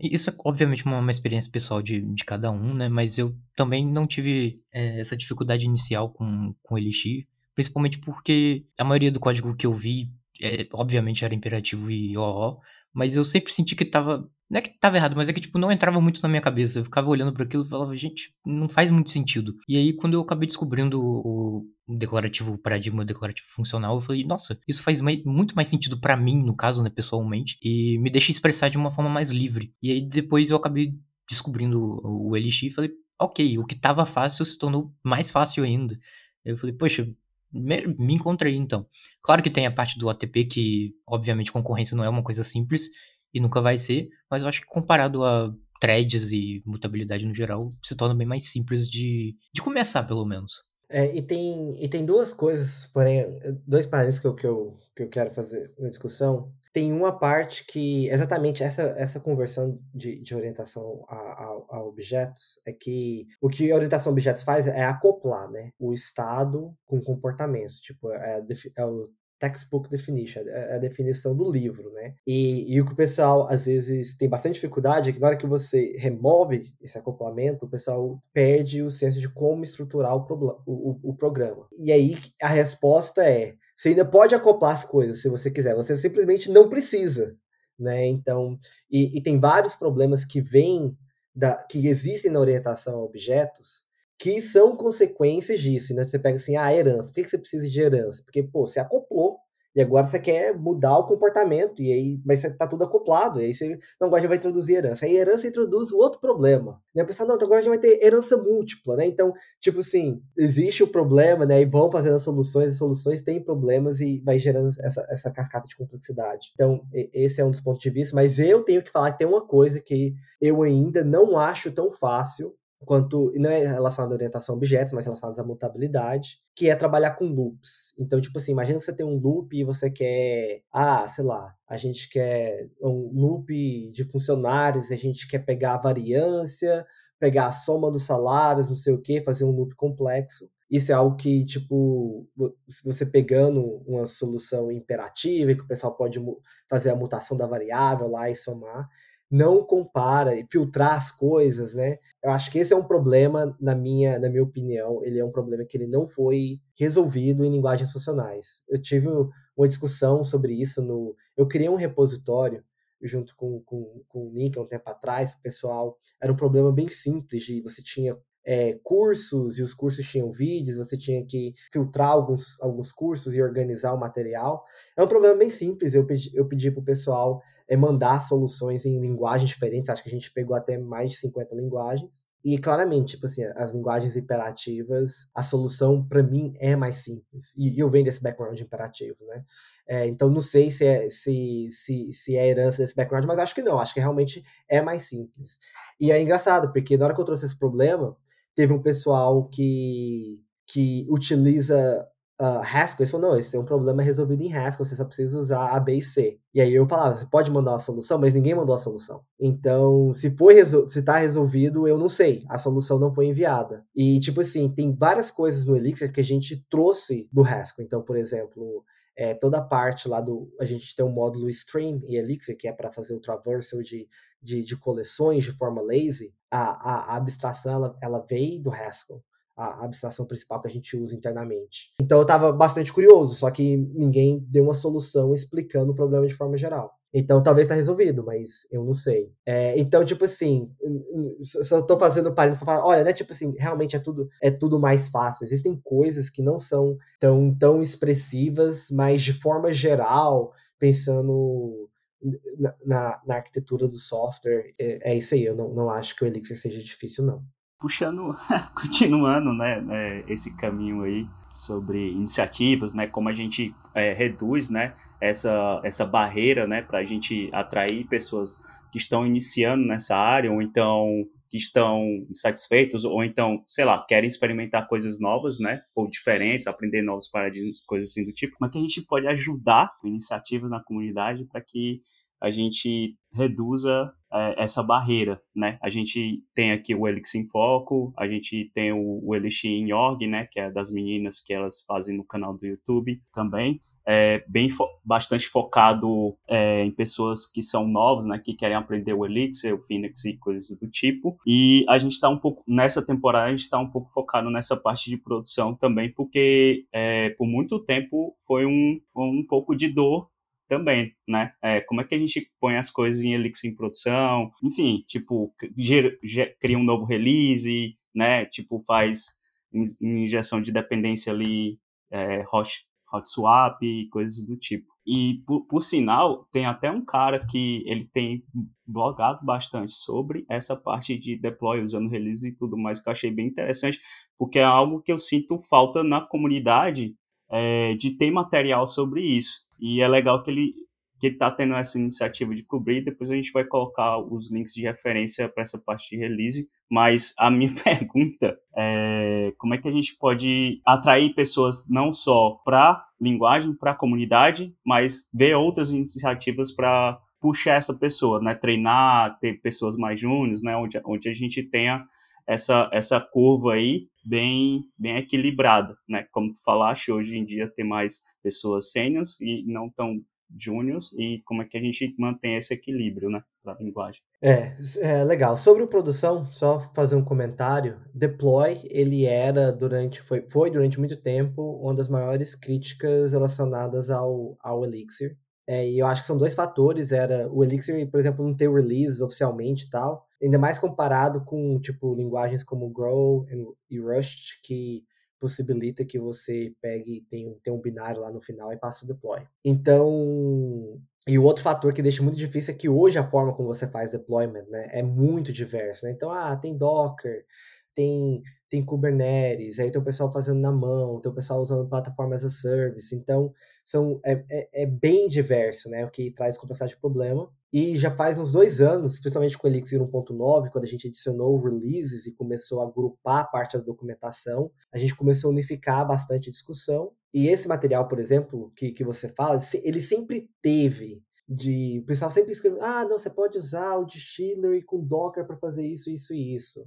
[SPEAKER 4] isso é obviamente uma, uma experiência pessoal de, de cada um, né? Mas eu também não tive é, essa dificuldade inicial com, com Elixir, principalmente porque a maioria do código que eu vi, é, obviamente, era imperativo e OO, mas eu sempre senti que tava não é que tava errado, mas é que, tipo, não entrava muito na minha cabeça. Eu ficava olhando para aquilo e falava, gente, não faz muito sentido. E aí, quando eu acabei descobrindo o, declarativo, o paradigma declarativo funcional, eu falei, nossa, isso faz mais, muito mais sentido para mim, no caso, né, pessoalmente, e me deixa expressar de uma forma mais livre. E aí, depois eu acabei descobrindo o, LX e falei, ok, o que tava fácil se tornou mais fácil ainda. Eu falei, poxa, me encontrei então. Claro que tem a parte do ATP que, obviamente, concorrência não é uma coisa simples, e nunca vai ser, mas eu acho que comparado a threads e mutabilidade no geral, se torna bem mais simples de, de começar, pelo menos.
[SPEAKER 5] É, e, tem, e tem duas coisas, porém, dois parênteses que eu, que, eu, que eu quero fazer na discussão. Tem uma parte que, exatamente essa, essa conversão de, de orientação a, a, a objetos, é que o que a orientação a objetos faz é acoplar né, o estado com o comportamento. Tipo, é, é o textbook definition, a definição do livro, né? E, e, o que o pessoal às vezes tem bastante dificuldade é que na hora que você remove esse acoplamento, o pessoal perde o senso de como estruturar o, o, o programa. E aí a resposta é: você ainda pode acoplar as coisas se você quiser, você simplesmente não precisa, né? Então, e, e tem vários problemas que vêm da, que existem na orientação a objetos que são consequências disso, né? Você pega assim, ah, herança. Por que você precisa de herança? Porque, pô, você acoplou e agora você quer mudar o comportamento, e aí, mas tá tudo acoplado, e aí você não já vai introduzir herança. Aí herança introduz o outro problema. Né? Pensar, não, então agora a gente vai ter herança múltipla, né? Então, tipo assim, existe o problema, né? E vão fazendo as soluções, as soluções têm problemas e vai gerando essa, essa cascata de complexidade. Então, esse é um dos pontos de vista, mas eu tenho que falar que tem uma coisa que eu ainda não acho tão fácil quanto não é relacionado à orientação a objetos, mas relacionado à mutabilidade, que é trabalhar com loops. Então, tipo assim, imagina que você tem um loop e você quer, ah, sei lá, a gente quer um loop de funcionários, a gente quer pegar a variância, pegar a soma dos salários, não sei o que, fazer um loop complexo. Isso é algo que, tipo, você pegando uma solução imperativa, que o pessoal pode fazer a mutação da variável lá e somar, não compara e filtrar as coisas, né? Eu acho que esse é um problema, na minha, na minha opinião, ele é um problema que ele não foi resolvido em linguagens funcionais. Eu tive uma discussão sobre isso no. Eu criei um repositório junto com, com, com o Nick há um tempo atrás, o pessoal. Era um problema bem simples de você tinha é, cursos e os cursos tinham vídeos, você tinha que filtrar alguns, alguns cursos e organizar o material. É um problema bem simples. Eu pedi, eu pedi para o pessoal é mandar soluções em linguagens diferentes. Acho que a gente pegou até mais de 50 linguagens. E claramente, tipo assim, as linguagens imperativas, a solução para mim é mais simples. E, eu venho desse background imperativo, né? É, então não sei se é, se, se, se é herança desse background, mas acho que não, acho que realmente é mais simples. E é engraçado, porque na hora que eu trouxe esse problema, teve um pessoal que, que utiliza uh, Haskell, eles falaram, não, esse é um problema resolvido em Haskell, você só precisa usar A, B e C. E aí eu falava, você pode mandar uma solução, mas ninguém mandou a solução. Então, se foi se tá resolvido, eu não sei. A solução não foi enviada. E, tipo assim, tem várias coisas no Elixir que a gente trouxe do Haskell. Então, por exemplo, é, toda a parte lá do. A gente tem um módulo Stream e Elixir, que é para fazer o traversal de, de, de coleções de forma lazy, a, a, a abstração ela, ela veio do Haskell a abstração principal que a gente usa internamente. Então eu estava bastante curioso, só que ninguém deu uma solução explicando o problema de forma geral. Então talvez está resolvido, mas eu não sei. É, então, tipo assim, só estou fazendo parênteses para falar, olha, né? Tipo assim, realmente é tudo, é tudo mais fácil. Existem coisas que não são tão, tão expressivas, mas de forma geral, pensando na, na, arquitetura do software, é, é, isso aí. Eu não, não acho que o Elixir seja difícil, não
[SPEAKER 2] puxando, continuando, né, né, esse caminho aí sobre iniciativas, né, como a gente é, reduz, né, essa, essa barreira, né, para a gente atrair pessoas que estão iniciando nessa área ou então que estão insatisfeitos ou então, sei lá, querem experimentar coisas novas, né, ou diferentes, aprender novos paradigmas, coisas assim do tipo, mas que a gente pode ajudar iniciativas na comunidade para que a gente reduza é, essa barreira, né? A gente tem aqui o Elixir em Foco, a gente tem o, o Elixir em Org, né? Que é das meninas que elas fazem no canal do YouTube também. É bem fo bastante focado é, em pessoas que são novos, né, que querem aprender o Elixir, o Phoenix e coisas do tipo. E a gente está um pouco nessa temporada a gente está um pouco focado nessa parte de produção também, porque é, por muito tempo foi um, um pouco de dor também, né? É, como é que a gente põe as coisas em Elixir em produção, enfim, tipo, cria um novo release, né? Tipo, faz injeção de dependência ali, é, hot, hot swap e coisas do tipo. E, por, por, sinal, tem até um cara que ele tem blogado bastante sobre essa parte de deploy usando release e tudo mais, que eu achei bem interessante, porque é algo que eu sinto falta na comunidade é, de ter material sobre isso. E é legal que ele que está tendo essa iniciativa de cobrir. Depois a gente vai colocar os links de referência para essa parte de release. Mas a minha pergunta é como é que a gente pode atrair pessoas não só para linguagem, para a comunidade, mas ver outras iniciativas para puxar essa pessoa, né? Treinar, ter pessoas mais júniores, né? Onde, onde a gente tenha essa, essa curva aí bem, bem equilibrada, né? Como tu falaste, hoje em dia tem mais pessoas sêniores e não tão júniors e como é que a gente mantém esse equilíbrio, né, para a linguagem.
[SPEAKER 5] É, é, legal. Sobre produção, só fazer um comentário. Deploy, ele era durante, foi, foi durante muito tempo uma das maiores críticas relacionadas ao, ao Elixir. É, e eu acho que são dois fatores, era o Elixir, por exemplo, não ter release oficialmente e tal, ainda mais comparado com, tipo, linguagens como Grow e Rust, que possibilita que você pegue, tem, tem um binário lá no final e passe o deploy. Então, e o outro fator que deixa muito difícil é que hoje a forma como você faz deployment, né, é muito diversa, né? Então, ah, tem Docker, tem tem Kubernetes, aí tem o pessoal fazendo na mão, tem o pessoal usando plataformas as a service, então são, é, é, é, bem diverso, né, o que traz complexidade de problema. E já faz uns dois anos, principalmente com o Elixir 1.9, quando a gente adicionou releases e começou a agrupar a parte da documentação, a gente começou a unificar bastante a discussão. E esse material, por exemplo, que, que você fala, ele sempre teve de o pessoal sempre escreve, ah, não, você pode usar o distillery com Docker para fazer isso, isso e isso.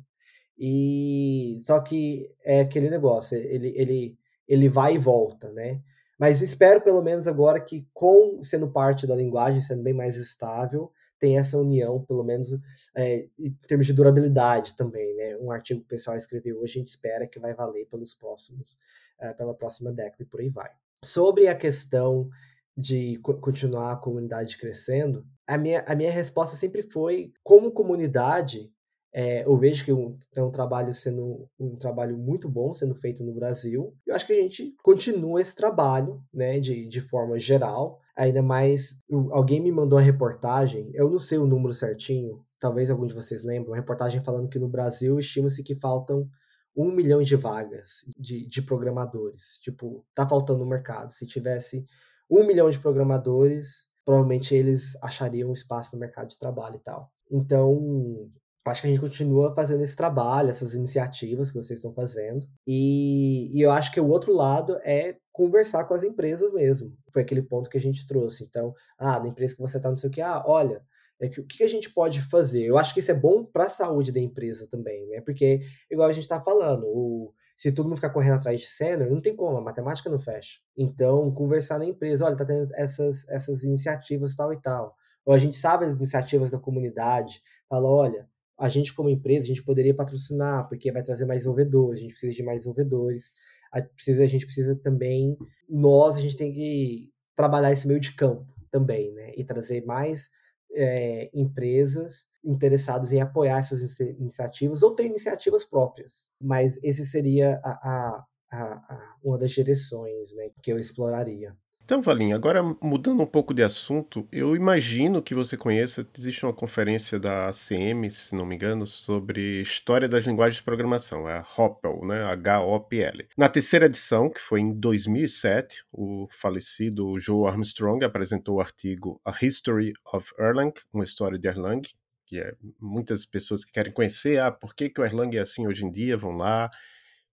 [SPEAKER 5] E só que é aquele negócio, ele, ele, ele vai e volta, né? Mas espero pelo menos agora que com sendo parte da linguagem, sendo bem mais estável, tem essa união, pelo menos é, em termos de durabilidade também, né? Um artigo que o pessoal escreveu hoje, a gente espera que vai valer pelos próximos, é, pela próxima década e por aí vai. Sobre a questão de continuar a comunidade crescendo, a minha, a minha resposta sempre foi, como comunidade, é, eu vejo que um, tem um trabalho sendo um trabalho muito bom sendo feito no Brasil. Eu acho que a gente continua esse trabalho, né, de, de forma geral. Ainda mais, alguém me mandou uma reportagem, eu não sei o número certinho, talvez algum de vocês lembrem, uma reportagem falando que no Brasil estima-se que faltam um milhão de vagas de, de programadores. Tipo, tá faltando no mercado. Se tivesse um milhão de programadores, provavelmente eles achariam espaço no mercado de trabalho e tal. Então, acho que a gente continua fazendo esse trabalho, essas iniciativas que vocês estão fazendo. E, e, eu acho que o outro lado é conversar com as empresas mesmo. Foi aquele ponto que a gente trouxe. Então, ah, na empresa que você está, não sei o que, ah, olha, é que, o que a gente pode fazer? Eu acho que isso é bom para a saúde da empresa também, né? Porque, igual a gente está falando, o, se todo mundo ficar correndo atrás de sênior, não tem como, a matemática não fecha. Então, conversar na empresa, olha, tá tendo essas, essas iniciativas tal e tal ou a gente sabe as iniciativas da comunidade, fala, olha, a gente como empresa, a gente poderia patrocinar, porque vai trazer mais desenvolvedores, a gente precisa de mais desenvolvedores, a, precisa, a gente precisa também, nós, a gente tem que trabalhar esse meio de campo também, né, e trazer mais é, empresas interessadas em apoiar essas iniciativas ou ter iniciativas próprias. Mas esse seria a, a, a, uma das direções né, que eu exploraria.
[SPEAKER 1] Então, Valim, agora mudando um pouco de assunto, eu imagino que você conheça, existe uma conferência da ACM, se não me engano, sobre História das Linguagens de Programação, é a HOPL, né, H-O-P-L. Na terceira edição, que foi em 2007, o falecido Joe Armstrong apresentou o artigo A History of Erlang, uma história de Erlang, que é muitas pessoas que querem conhecer, ah, por que, que o Erlang é assim hoje em dia, vão lá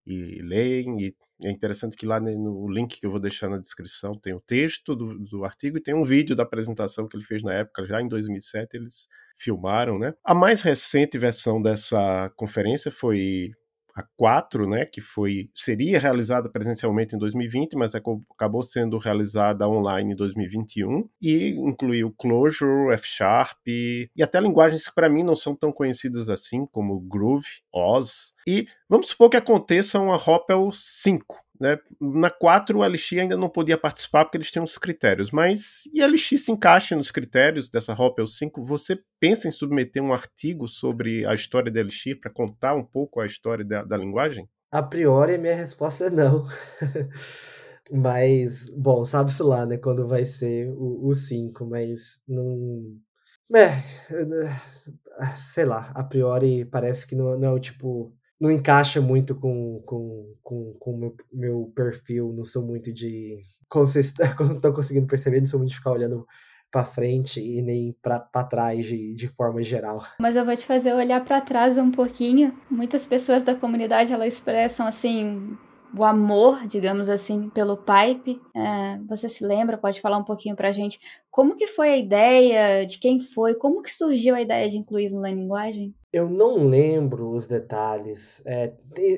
[SPEAKER 1] e leem e é interessante que lá no link que eu vou deixar na descrição tem o texto do, do artigo e tem um vídeo da apresentação que ele fez na época, já em 2007 eles filmaram, né? A mais recente versão dessa conferência foi a 4, né, que foi seria realizada presencialmente em 2020, mas acabou sendo realizada online em 2021 e incluiu Clojure, F Sharp e até linguagens que para mim não são tão conhecidas assim, como Groove, Oz. E vamos supor que aconteça uma Hopel 5, né? Na 4, o LX ainda não podia participar porque eles têm uns critérios, mas e LX se encaixa nos critérios dessa Hopel 5? Você pensa em submeter um artigo sobre a história da LX para contar um pouco a história da, da linguagem?
[SPEAKER 5] A priori, a minha resposta é não. mas, bom, sabe-se lá, né, quando vai ser o 5, mas não. É, sei lá, a priori parece que não, não é o tipo não encaixa muito com o com, com, com meu, meu perfil, não sou muito de. Como vocês estão conseguindo perceber, não sou muito de ficar olhando para frente e nem para trás de, de forma geral.
[SPEAKER 3] Mas eu vou te fazer olhar para trás um pouquinho. Muitas pessoas da comunidade elas expressam assim o amor, digamos assim, pelo pipe. É, você se lembra? Pode falar um pouquinho para a gente como que foi a ideia, de quem foi, como que surgiu a ideia de incluir na linguagem?
[SPEAKER 5] Eu não lembro os detalhes. É,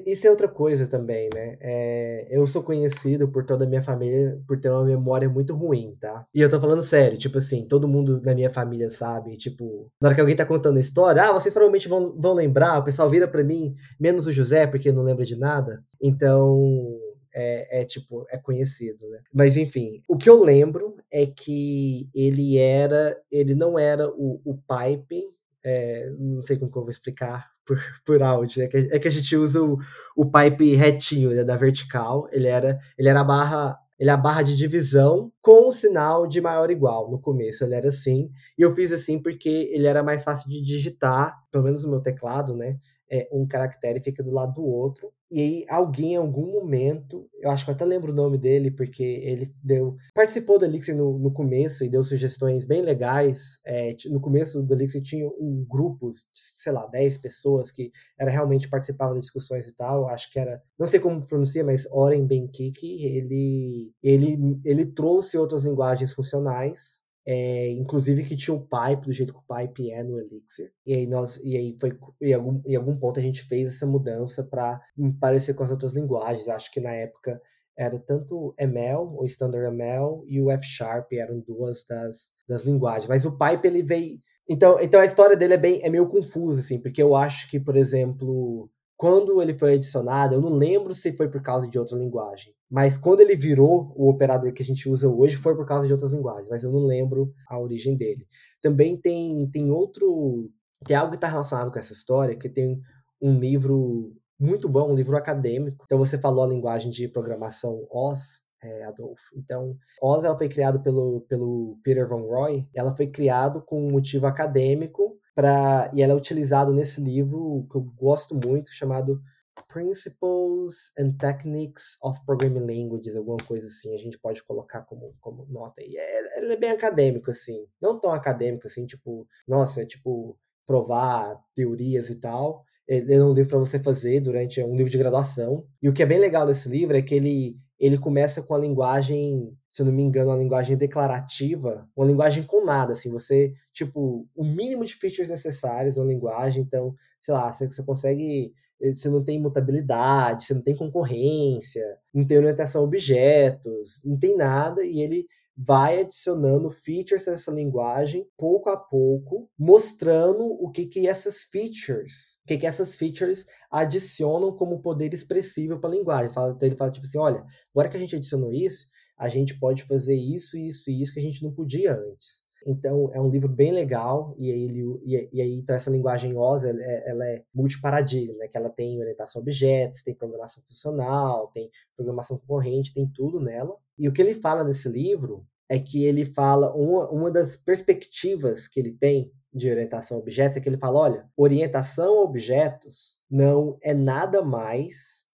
[SPEAKER 5] isso é outra coisa também, né? É, eu sou conhecido por toda a minha família por ter uma memória muito ruim, tá? E eu tô falando sério, tipo assim, todo mundo na minha família sabe, tipo, na hora que alguém tá contando a história, ah, vocês provavelmente vão, vão lembrar, o pessoal vira para mim, menos o José, porque não lembra de nada. Então, é, é, tipo, é conhecido, né? Mas enfim, o que eu lembro é que ele era, ele não era o, o pipe é, não sei como que eu vou explicar por, por áudio, é que, é que a gente usa o, o pipe retinho, né, da vertical, ele era, ele era a barra ele é a barra de divisão com o sinal de maior igual. No começo ele era assim, e eu fiz assim porque ele era mais fácil de digitar, pelo menos no meu teclado, né? É, um caractere fica do lado do outro, e aí alguém em algum momento, eu acho que eu até lembro o nome dele, porque ele deu. Participou do Elixir no, no começo e deu sugestões bem legais. É, no começo do Elixir tinha um grupo, sei lá, 10 pessoas que era realmente participavam das discussões e tal. Acho que era. Não sei como pronuncia, mas Oren Benkiki, ele, ele, ele trouxe outras linguagens funcionais é, inclusive que tinha o pipe do jeito que o pipe é no Elixir. E aí nós e aí foi em algum, em algum ponto a gente fez essa mudança para parecer com as outras linguagens. Acho que na época era tanto ML, o Standard ML e o F Sharp eram duas das, das linguagens. Mas o pipe ele veio então, então a história dele é bem é meio confusa assim, porque eu acho que, por exemplo, quando ele foi adicionado, eu não lembro se foi por causa de outra linguagem, mas quando ele virou o operador que a gente usa hoje, foi por causa de outras linguagens, mas eu não lembro a origem dele. Também tem, tem outro. Tem algo que está relacionado com essa história, que tem um livro muito bom, um livro acadêmico. Então você falou a linguagem de programação OS, é, Adolfo. Então, OS ela foi criado pelo, pelo Peter Van Roy. Ela foi criado com um motivo acadêmico para e ela é utilizado nesse livro que eu gosto muito chamado Principles and Techniques of Programming Languages, alguma coisa assim, a gente pode colocar como, como nota aí. É, ele é bem acadêmico, assim, não tão acadêmico assim, tipo, nossa, é tipo provar teorias e tal. Ele é um livro para você fazer durante é um livro de graduação. E o que é bem legal desse livro é que ele ele começa com a linguagem, se eu não me engano, a linguagem declarativa, uma linguagem com nada, assim, você, tipo, o mínimo de features necessárias na linguagem, então, sei lá, você, você consegue, eh, você não tem mutabilidade, você não tem concorrência, não tem orientação a objetos, não tem nada, e ele vai adicionando features nessa linguagem pouco a pouco, mostrando o que que essas features, o que que essas features adicionam como poder expressivo para a linguagem. Então ele fala tipo assim, olha, agora que a gente adicionou isso, a gente pode fazer isso, isso e isso que a gente não podia antes. Então, é um livro bem legal, e aí, ele, e, aí então, essa linguagem OS ela é, ela é multiparadigma, né? que ela tem orientação a objetos, tem programação funcional, tem programação concorrente, tem tudo nela. E o que ele fala nesse livro é que ele fala, uma, uma das perspectivas que ele tem de orientação a objetos é que ele fala, olha, orientação a objetos não é nada mais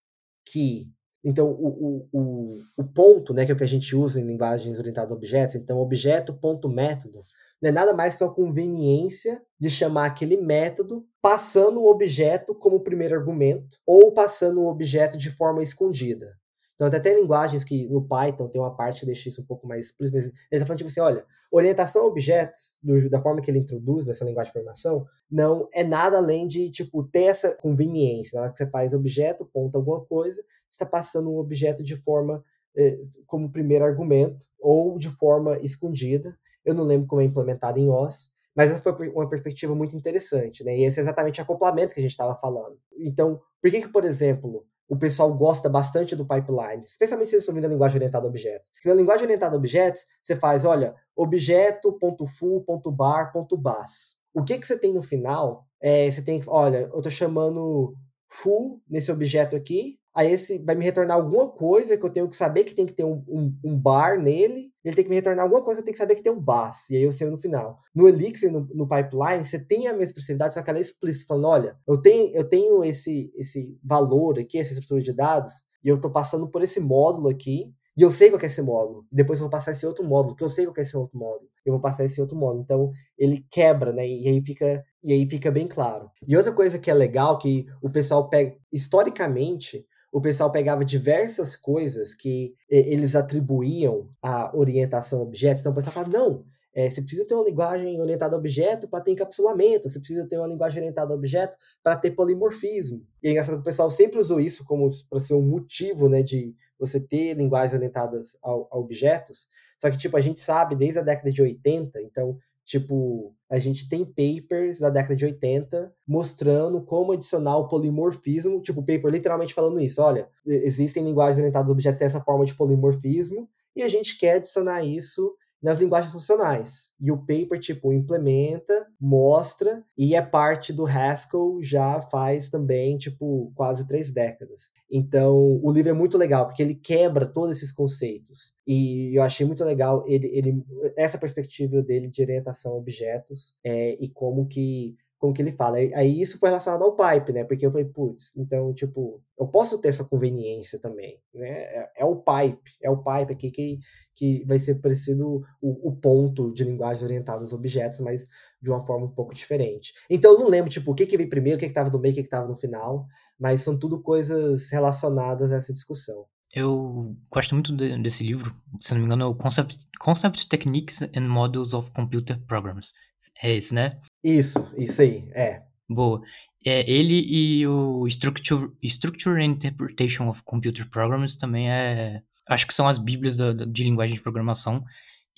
[SPEAKER 5] que então, o, o, o, ponto, né, que é o que a gente usa em linguagens orientadas a objetos, então, objeto, ponto, método, não é nada mais que a conveniência de chamar aquele método passando o objeto como primeiro argumento ou passando o objeto de forma escondida. Então, até tem linguagens que no Python tem uma parte que deixa isso um pouco mais explícito. Ele está falando tipo assim: olha, orientação a objetos, do, da forma que ele introduz essa linguagem de programação, não é nada além de tipo ter essa conveniência. Na hora que você faz objeto, ponto alguma coisa, está passando um objeto de forma eh, como primeiro argumento ou de forma escondida. Eu não lembro como é implementado em OS, mas essa foi uma perspectiva muito interessante, né? E esse é exatamente o acoplamento que a gente estava falando. Então, por que, que, por exemplo, o pessoal gosta bastante do pipeline, especialmente se eles estão vindo da linguagem orientada a objetos. Porque na linguagem orientada a objetos, você faz, olha, objeto.full.bar.bas. O que, que você tem no final? É, você tem, olha, eu estou chamando full nesse objeto aqui, Aí esse vai me retornar alguma coisa que eu tenho que saber que tem que ter um, um, um, bar nele. Ele tem que me retornar alguma coisa que eu tenho que saber que tem um bus. E aí eu sei no final. No Elixir, no, no pipeline, você tem a mesma expressividade, só que ela é explícita, falando: olha, eu tenho, eu tenho esse, esse valor aqui, essa estrutura de dados, e eu estou passando por esse módulo aqui. E eu sei qual é esse módulo. Depois eu vou passar esse outro módulo, que eu sei qual é esse outro módulo. Eu vou passar esse outro módulo. Então, ele quebra, né? E aí fica, e aí fica bem claro. E outra coisa que é legal, que o pessoal pega, historicamente, o pessoal pegava diversas coisas que eles atribuíam à orientação a objetos. Então o pessoal falava, não, é, você precisa ter uma linguagem orientada a objeto para ter encapsulamento, você precisa ter uma linguagem orientada a objeto para ter polimorfismo. E é engraçado que o pessoal sempre usou isso como para ser um motivo né, de você ter linguagens orientadas a, a objetos. Só que, tipo, a gente sabe desde a década de 80, então Tipo, a gente tem papers da década de 80 mostrando como adicionar o polimorfismo, tipo, paper literalmente falando isso, olha, existem linguagens orientadas a objetos dessa forma de polimorfismo, e a gente quer adicionar isso nas linguagens funcionais. E o paper, tipo, implementa, mostra, e é parte do Haskell já faz também, tipo, quase três décadas. Então, o livro é muito legal, porque ele quebra todos esses conceitos. E eu achei muito legal ele, ele essa perspectiva dele de orientação a objetos é, e como que como que ele fala. Aí isso foi relacionado ao pipe, né? Porque eu falei, putz, então, tipo, eu posso ter essa conveniência também, né? É, é o pipe, é o pipe aqui que, que vai ser parecido o, o ponto de linguagem orientada aos objetos, mas de uma forma um pouco diferente. Então eu não lembro, tipo, o que que veio primeiro, o que que tava no meio, o que que tava no final, mas são tudo coisas relacionadas a essa discussão.
[SPEAKER 4] Eu gosto muito de, desse livro, se não me engano, é o Concept, Concept Techniques and Models of Computer Programs. É esse, né?
[SPEAKER 5] Isso, isso aí, é.
[SPEAKER 4] Boa. É, ele e o Structure, Structure and Interpretation of Computer Programs também é. Acho que são as bíblias da, de linguagem de programação.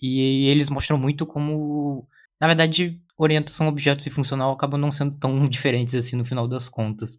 [SPEAKER 4] E eles mostram muito como. Na verdade, orientação a objetos e funcional acabam não sendo tão diferentes assim no final das contas.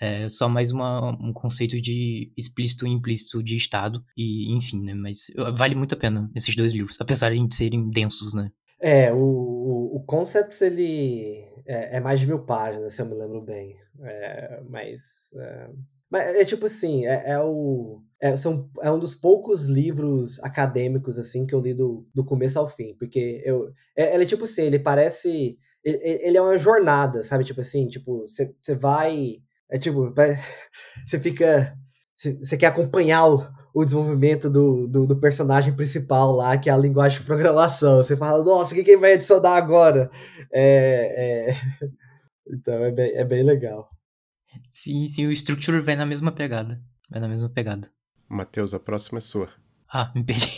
[SPEAKER 4] É só mais uma, um conceito de explícito e implícito de Estado, e enfim, né? Mas vale muito a pena esses dois livros, apesar de serem densos, né?
[SPEAKER 5] É, o, o, o Concepts, ele é, é, mais de mil páginas, se eu me lembro bem. É, mas, é, mas é tipo assim, é, é o, é, são, é um dos poucos livros acadêmicos, assim, que eu li do, do começo ao fim. Porque eu, é, ele é tipo assim, ele parece... Ele, ele é uma jornada, sabe? Tipo assim, tipo, você vai é tipo, você fica. Você quer acompanhar o, o desenvolvimento do, do, do, personagem principal lá, que é a linguagem de programação. Você fala, nossa, o que, que ele vai adicionar agora? É, é... Então é bem, é bem legal.
[SPEAKER 4] Sim, sim, o Structure vai na mesma pegada. Vai na mesma pegada.
[SPEAKER 1] Matheus, a próxima é sua.
[SPEAKER 4] Ah, me perdi.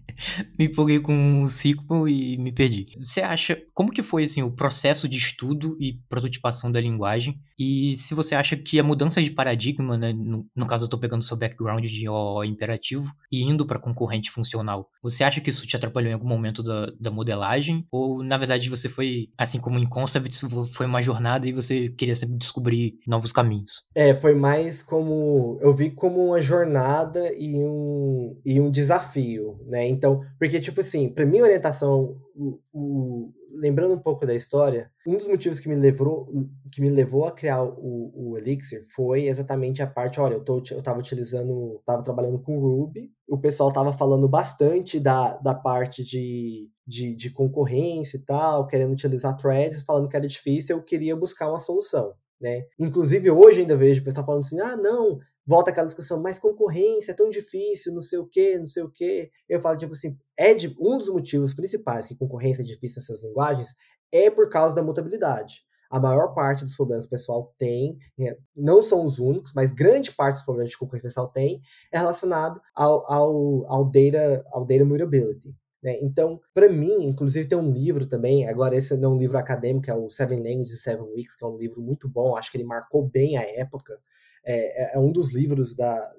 [SPEAKER 4] me empolguei com o ciclo e me perdi. Você acha, como que foi assim o processo de estudo e prototipação da linguagem E se você acha que a mudança de paradigma, né, no, no caso eu estou pegando seu background de O imperativo e indo para concorrente funcional, você acha que isso te atrapalhou em algum momento da, da modelagem? Ou na verdade você foi, assim como em Concept, foi uma jornada e você queria sempre descobrir novos caminhos?
[SPEAKER 5] É, foi mais como. Eu vi como uma jornada e um, e um desafio, né? Então, porque, tipo assim, para minha orientação, o, o lembrando um pouco da história, um dos motivos que me levou, que me levou a criar o, o Elixir foi exatamente a parte, olha, eu, tô, eu tava utilizando, tava trabalhando com Ruby, o pessoal tava falando bastante da, da parte de, de, de concorrência e tal, querendo utilizar threads, falando que era difícil, eu queria buscar uma solução. Né? Inclusive, hoje ainda vejo o pessoal falando assim: ah, não, volta aquela discussão, mas concorrência é tão difícil, não sei o quê, não sei o quê. Eu falo, tipo assim, é de, um dos motivos principais que concorrência é difícil nessas linguagens é por causa da mutabilidade. A maior parte dos problemas que o pessoal tem, né, não são os únicos, mas grande parte dos problemas de concorrência pessoal tem é relacionado ao, ao, ao, data, ao data mutability. Né? Então, para mim, inclusive tem um livro também, agora esse não é um livro acadêmico, é o Seven Languages in Seven Weeks, que é um livro muito bom, acho que ele marcou bem a época, é, é, um dos livros da,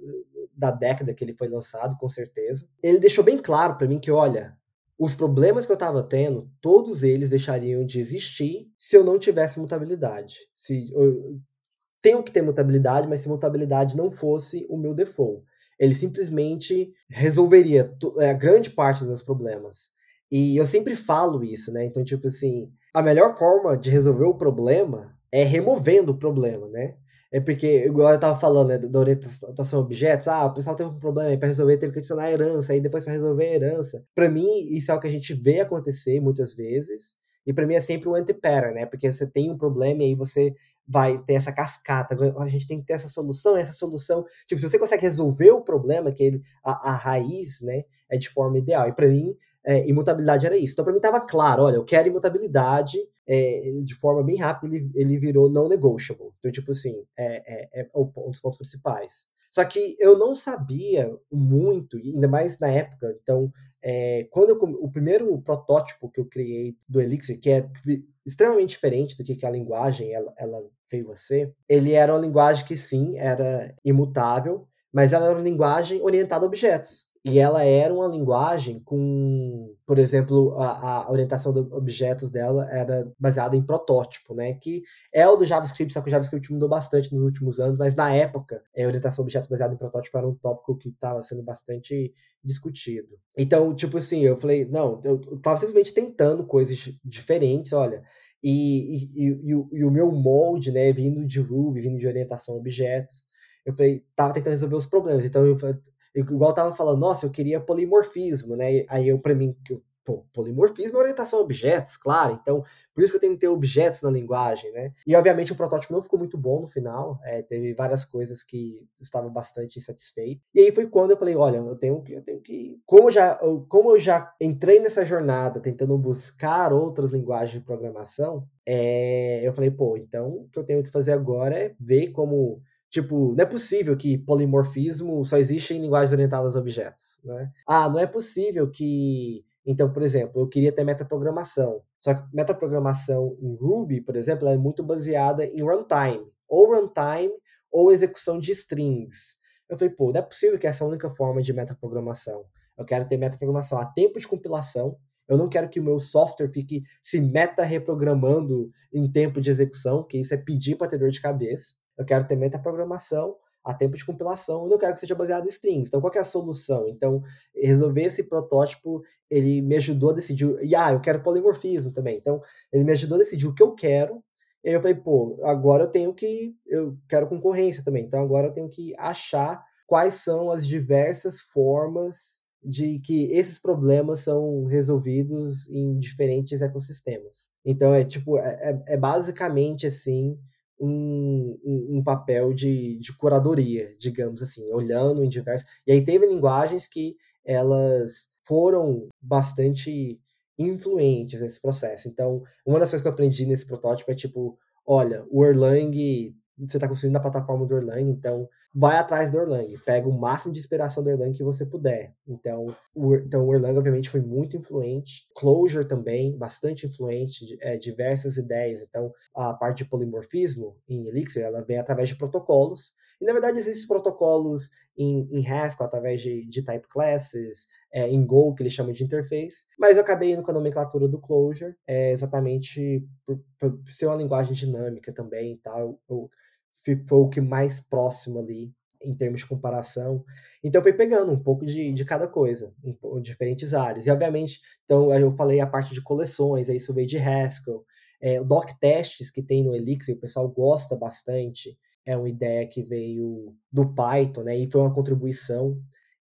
[SPEAKER 5] da década que ele foi lançado, com certeza. Ele deixou bem claro para mim que, olha, os problemas que eu estava tendo, todos eles deixariam de existir se eu não tivesse mutabilidade. Se eu tenho que ter mutabilidade, mas se mutabilidade não fosse o meu default, ele simplesmente resolveria a é, grande parte dos meus problemas. E eu sempre falo isso, né? Então, tipo assim, a melhor forma de resolver o problema é removendo o problema, né? É porque, igual eu tava falando, né, da orientação a objetos, ah, o pessoal teve um problema aí pra resolver, teve que adicionar a herança, aí depois para resolver a herança. Para mim, isso é o que a gente vê acontecer muitas vezes, e para mim é sempre um anti-pattern, né? Porque você tem um problema e aí você vai ter essa cascata, a gente tem que ter essa solução, essa solução. Tipo, se você consegue resolver o problema, que ele, a, a raiz, né, é de forma ideal. E para mim, é, imutabilidade era isso. Então, para mim, estava claro: olha, eu quero imutabilidade, é, de forma bem rápida, ele, ele virou não negotiable. Então, tipo assim, é, é, é um dos pontos principais. Só que eu não sabia muito, ainda mais na época. Então, é, quando eu, o primeiro protótipo que eu criei do Elixir, que é extremamente diferente do que, a linguagem ela, ela veio a ser, ele era uma linguagem que sim, era imutável, mas ela era uma linguagem orientada a objetos. E ela era uma linguagem com, por exemplo, a, a, orientação de objetos dela era baseada em protótipo, né? Que é o do JavaScript, só que o JavaScript mudou bastante nos últimos anos, mas na época a orientação de objetos baseada em protótipo era um tópico que estava sendo bastante discutido. Então, tipo assim, eu falei, não, eu, eu tava simplesmente tentando coisas diferentes, olha. E, e, e, e, o meu molde, né, vindo de Ruby, vindo de orientação a objetos, eu falei, tava tentando resolver os problemas. Então, eu, igual eu tava falando, nossa, eu queria polimorfismo, né? Aí eu, para mim, pô, polimorfismo é orientação a objetos, claro. Então, por isso que eu tenho que ter objetos na linguagem, né? E obviamente o protótipo não ficou muito bom no final. É, teve várias coisas que estavam bastante insatisfeitos. E aí foi quando eu falei, olha, eu tenho que, eu tenho que, como eu já, como eu já entrei nessa jornada tentando buscar outras linguagens de programação, é, eu falei, pô, então o que eu tenho que fazer agora é ver como Tipo, não é possível que polimorfismo só existe em linguagens orientadas a objetos, né? Ah, não é possível que... Então, por exemplo, eu queria ter metaprogramação. Só que metaprogramação em Ruby, por exemplo, é muito baseada em runtime. Ou runtime ou execução de strings. Eu falei, pô, não é possível que essa é a única forma de metaprogramação. Eu quero ter metaprogramação a tempo de compilação. Eu não quero que o meu software fique se meta-reprogramando em tempo de execução, que isso é pedir para ter dor de cabeça. Eu quero ter metaprogramação a tempo de compilação, eu quero que seja baseado em strings. Então, qual é a solução? Então, resolver esse protótipo, ele me ajudou a decidir, e ah, eu quero polimorfismo também. Então, ele me ajudou a decidir o que eu quero, e aí eu falei, pô, agora eu tenho que, eu quero concorrência também, então agora eu tenho que achar quais são as diversas formas de que esses problemas são resolvidos em diferentes ecossistemas. Então, é tipo, é, é, é basicamente assim, um, um, um, papel de, de curadoria, digamos assim, olhando em diversos. E aí teve linguagens que elas foram bastante influentes nesse processo. Então, uma das coisas que eu aprendi nesse protótipo é tipo, olha, o Erlang, você está construindo na plataforma do Erlang, então vai atrás do Erlang, pega o máximo de inspiração do Erlang que você puder. Então, o, então, o Erlang, obviamente, foi muito influente. Clojure também, bastante influente, é, diversas ideias. Então, a parte de polimorfismo em Elixir, ela vem através de protocolos. E, na verdade, existem protocolos em, em Haskell, através de, de type classes, é, em Go, que eles chamam de interface. Mas eu acabei indo com a nomenclatura do Clojure, é, exatamente por, por, ser uma linguagem dinâmica também e tal. Eu, foi o que mais próximo ali em termos de comparação. Então foi pegando um pouco de, de cada coisa, em, em diferentes áreas. E obviamente, então eu falei a parte de coleções, aí isso veio de Haskell. É, o doc tests que tem no Elixir, o pessoal gosta bastante. É uma ideia que veio do Python, né? E foi uma contribuição.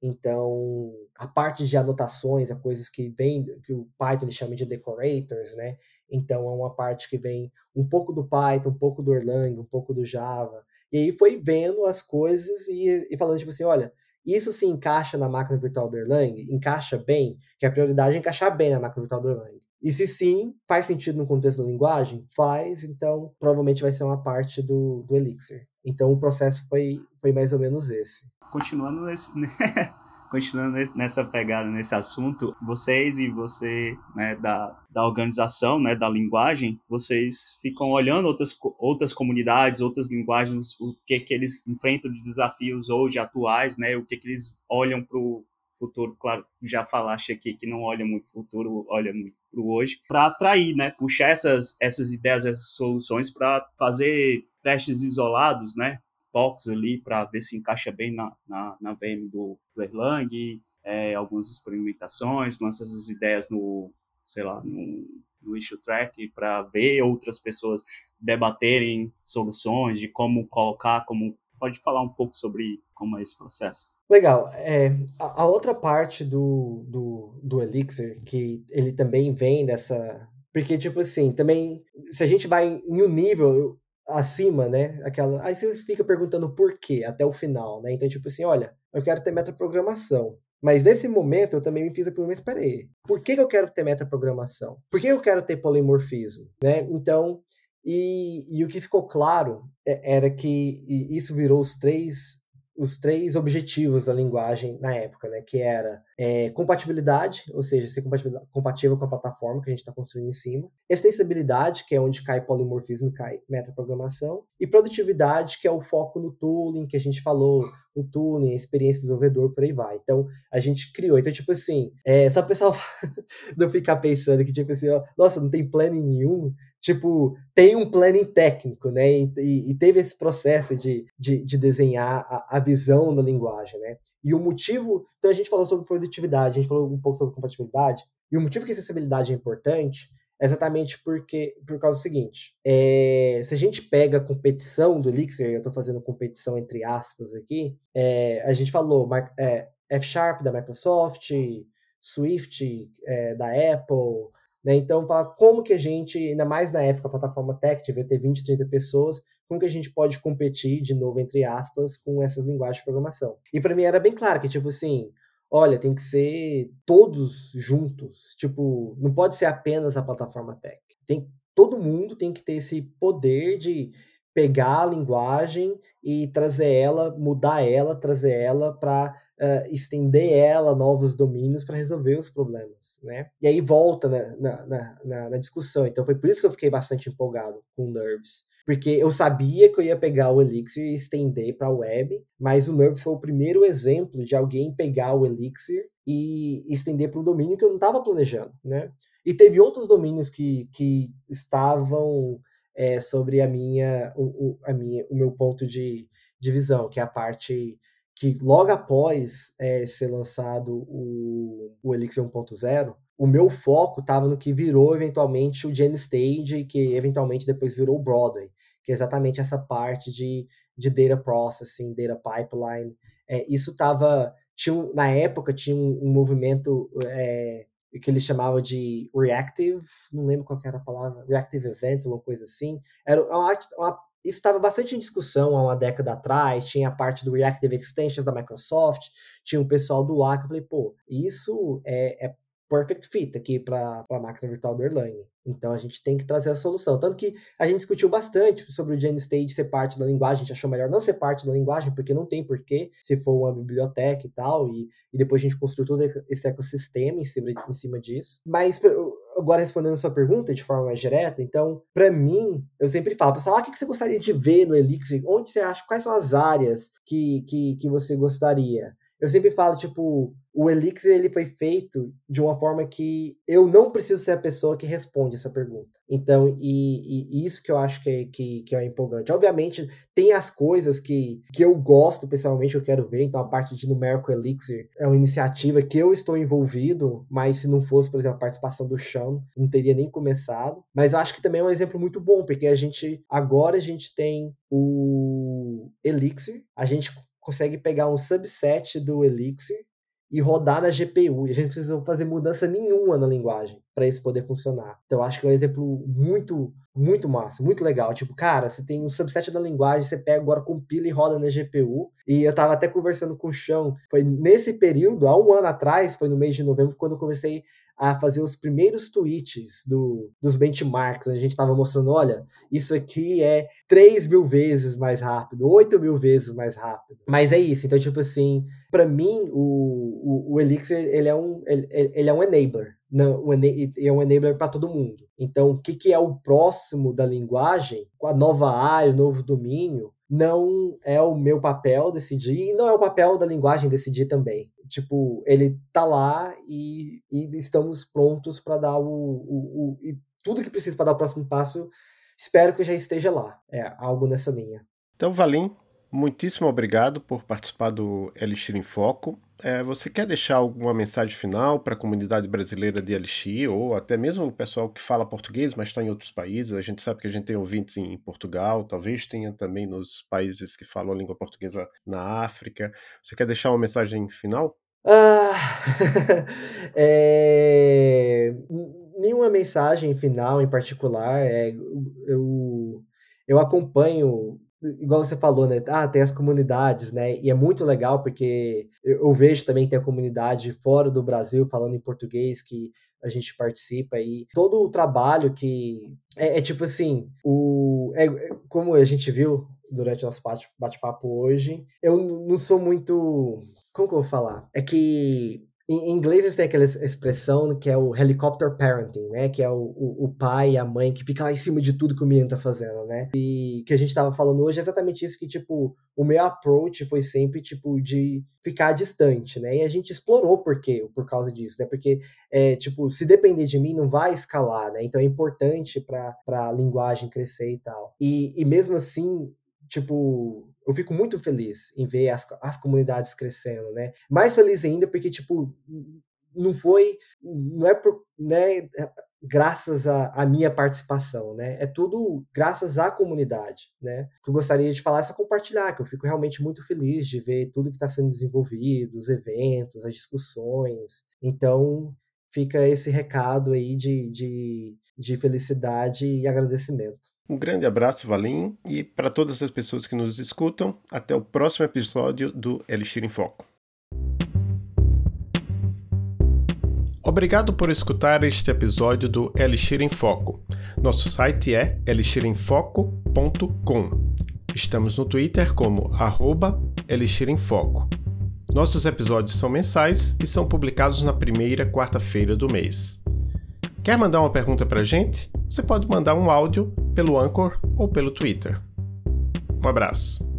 [SPEAKER 5] Então, a parte de anotações, a coisas que vem, que o Python chama de decorators, né? Então, é uma parte que vem um pouco do Python, um pouco do Erlang, um pouco do Java. E aí foi vendo as coisas e, e falando, tipo assim, olha, isso se encaixa na máquina virtual do Erlang? Encaixa bem? Que a prioridade é encaixar bem na máquina virtual do Erlang. E se sim, faz sentido no contexto da linguagem? Faz, então provavelmente vai ser uma parte do, do Elixir. Então o processo foi, foi mais ou menos esse.
[SPEAKER 2] Continuando nesse, continuando nessa pegada, nesse assunto, vocês e você, né, da, da organização, né, da linguagem, vocês ficam olhando outras, outras comunidades, outras linguagens, o que que eles enfrentam de desafios hoje atuais, né, o que que eles olham para o futuro, claro, já falaste aqui que não olha muito futuro, olha muito para o hoje, para atrair, né, puxar essas, essas ideias, essas soluções para fazer testes isolados, né, toques ali para ver se encaixa bem na, na, na VM do, do Erlang, é, algumas experimentações, lança essas ideias no, sei lá, no, no issue track para ver outras pessoas debaterem soluções de como colocar, como pode falar um pouco sobre como é esse processo.
[SPEAKER 5] Legal. É, a, a, outra parte do, do, do Elixir, que ele também vem dessa. Porque, tipo assim, também, se a gente vai em um nível, acima, né? Aquela. Aí você fica perguntando por quê até o final, né? Então, tipo assim, olha, eu quero ter metaprogramação. Mas nesse momento eu também me fiz a pergunta, espera aí, por que, que eu quero ter metaprogramação? Por que eu quero ter polimorfismo? Né? Então, e, e o que ficou claro é, era que isso virou os três os três objetivos da linguagem na época, né? Que era é, compatibilidade, ou seja, ser compatível com a plataforma que a gente está construindo em cima, extensibilidade, que é onde cai polimorfismo e cai metaprogramação, e produtividade, que é o foco no tooling que a gente falou, o tooling, a experiência do desenvolvedor, por aí vai. Então, a gente criou. Então, tipo assim, é, só o pessoal não ficar pensando que, tipo assim, ó, nossa, não tem planning nenhum, tipo, tem um planning técnico, né? E, e teve esse processo de, de, de desenhar a, a, visão da linguagem, né? E o motivo. Então a gente falou sobre produtividade, a gente falou um pouco sobre compatibilidade, e o motivo que acessibilidade é importante é exatamente porque por causa do seguinte: é, se a gente pega a competição do Elixir, eu estou fazendo competição entre aspas aqui, é, a gente falou é, F Sharp da Microsoft, Swift é, da Apple, né? Então, falar como que a gente, ainda mais na época, a plataforma tech devia ter 20, 30 pessoas, como que a gente pode competir, de novo, entre aspas, com essas linguagens de programação. E para mim era bem claro que, tipo assim, olha, tem que ser todos juntos. Tipo, não pode ser apenas a plataforma tech. Tem, todo mundo tem que ter esse poder de pegar a linguagem e trazer ela, mudar ela, trazer ela para uh, estender ela novos domínios para resolver os problemas, né? E aí volta na, na, na, na, discussão. Então foi por isso que eu fiquei bastante empolgado com o Nerves. Porque eu sabia que eu ia pegar o Elixir e estender para a web, mas o Nerves foi o primeiro exemplo de alguém pegar o Elixir e estender para um domínio que eu não estava planejando, né? E teve outros domínios que, que estavam é, sobre a minha, o, o, a minha, o meu ponto de, de visão, que é a parte que logo após é, ser lançado o, o Elixir 1.0, o meu foco estava no que virou eventualmente o Gen Stage e que eventualmente depois virou o Broadway, que é exatamente essa parte de, de data processing, data pipeline. É, isso estava. Na época tinha um, um movimento é, que eles chamavam de reactive, não lembro qual era a palavra, reactive events, alguma coisa assim. Era uma, uma isso estava bastante em discussão há uma década atrás, tinha a parte do Reactive Extensions da Microsoft, tinha o pessoal do Arc, eu falei, pô, isso é, é perfect fit aqui para a máquina virtual do Erlang. Então a gente tem que trazer a solução. Tanto que a gente discutiu bastante sobre o GenStage ser parte da linguagem, a gente achou melhor não ser parte da linguagem, porque não tem porquê, se for uma biblioteca e tal, e, e depois a gente construiu todo esse ecossistema em cima, em cima disso. Mas agora respondendo a sua pergunta de forma mais direta, então, para mim, eu sempre falo, pessoal, ah, o que você gostaria de ver no Elixir? Onde você acha, quais são as áreas que, que, que você gostaria? Eu sempre falo, tipo, o Elixir ele foi feito de uma forma que eu não preciso ser a pessoa que responde essa pergunta. Então, e, e isso que eu acho que é, que, que é empolgante. Obviamente, tem as coisas que, que eu gosto, pessoalmente, eu quero ver. Então, a parte de Numerical Elixir é uma iniciativa que eu estou envolvido, mas se não fosse, por exemplo, a participação do Sean, não teria nem começado. Mas eu acho que também é um exemplo muito bom, porque a gente, agora a gente tem o Elixir, a gente consegue pegar um subset do Elixir e rodar na GPU. E a gente precisa fazer mudança nenhuma na linguagem para isso poder funcionar. Então acho que é um exemplo muito, muito massa, muito legal. Tipo, cara, você tem um subset da linguagem, você pega agora, compila e roda na GPU. E eu tava até conversando com o Chão, foi nesse período, há um ano atrás, foi no mês de novembro, quando eu comecei a fazer os primeiros tweets do, dos benchmarks. A gente estava mostrando, olha, isso aqui é 3 mil vezes mais rápido, 8 mil vezes mais rápido. Mas é isso. Então, tipo assim, para mim, o, o, o, Elixir ele é um, ele, ele é um enabler. Não, um, é um enabler para todo mundo. Então, o que, que é o próximo da linguagem, com a nova área, o novo domínio, não é o meu papel decidir e não é o papel da linguagem decidir também. Tipo, ele tá lá e, e estamos prontos para dar o, o, o, e tudo que precisa para dar o próximo passo. Espero que já esteja lá. É algo nessa linha.
[SPEAKER 1] Então, Valim, muitíssimo obrigado por participar do Elixir em Foco. É, você quer deixar alguma mensagem final para a comunidade brasileira de Elixir, ou até mesmo o pessoal que fala português, mas está em outros países? A gente sabe que a gente tem ouvintes em Portugal, talvez tenha também nos países que falam a língua portuguesa na África. Você quer deixar uma mensagem final?
[SPEAKER 5] Ah, é, nenhuma mensagem final em particular. É, eu, eu acompanho, igual você falou, né? Ah, tem as comunidades, né? E é muito legal porque eu, vejo também que tem a comunidade fora do Brasil falando em português que a gente participa e todo o trabalho que é, é tipo assim, o é, como a gente viu durante o nosso bate-papo hoje, eu não sou muito como que eu vou falar? É que em inglês eles têm aquela expressão que é o helicopter parenting, né? Que é o, o, o, pai e a mãe que fica lá em cima de tudo que o menino tá fazendo, né? E que a gente tava falando hoje é exatamente isso que, tipo, o meu approach foi sempre, tipo, de ficar distante, né? E a gente explorou por quê, por causa disso, né? Porque, é, tipo, se depender de mim, não vai escalar, né? Então é importante para a linguagem crescer e tal. E, e mesmo assim, tipo, eu fico muito feliz em ver as, as comunidades crescendo, né? Mais feliz ainda porque, tipo, não foi, não é por, né, graças à minha participação, né? É tudo graças à comunidade, né? O que eu gostaria de falar é só compartilhar, que eu fico realmente muito feliz de ver tudo que está sendo desenvolvido, os eventos, as discussões. Então, fica esse recado aí de, de, de felicidade e agradecimento.
[SPEAKER 1] Um grande abraço, Valim, e para todas as pessoas que nos escutam, até o próximo episódio do Elixir em Foco. Obrigado por escutar este episódio do Elixir em Foco. Nosso site é elixiremfoco.com. Estamos no Twitter como arroba Elixir em Foco. Nossos episódios são mensais e são publicados na primeira quarta-feira do mês. Quer mandar uma pergunta para a gente? Você pode mandar um áudio pelo Anchor ou pelo Twitter. Um abraço.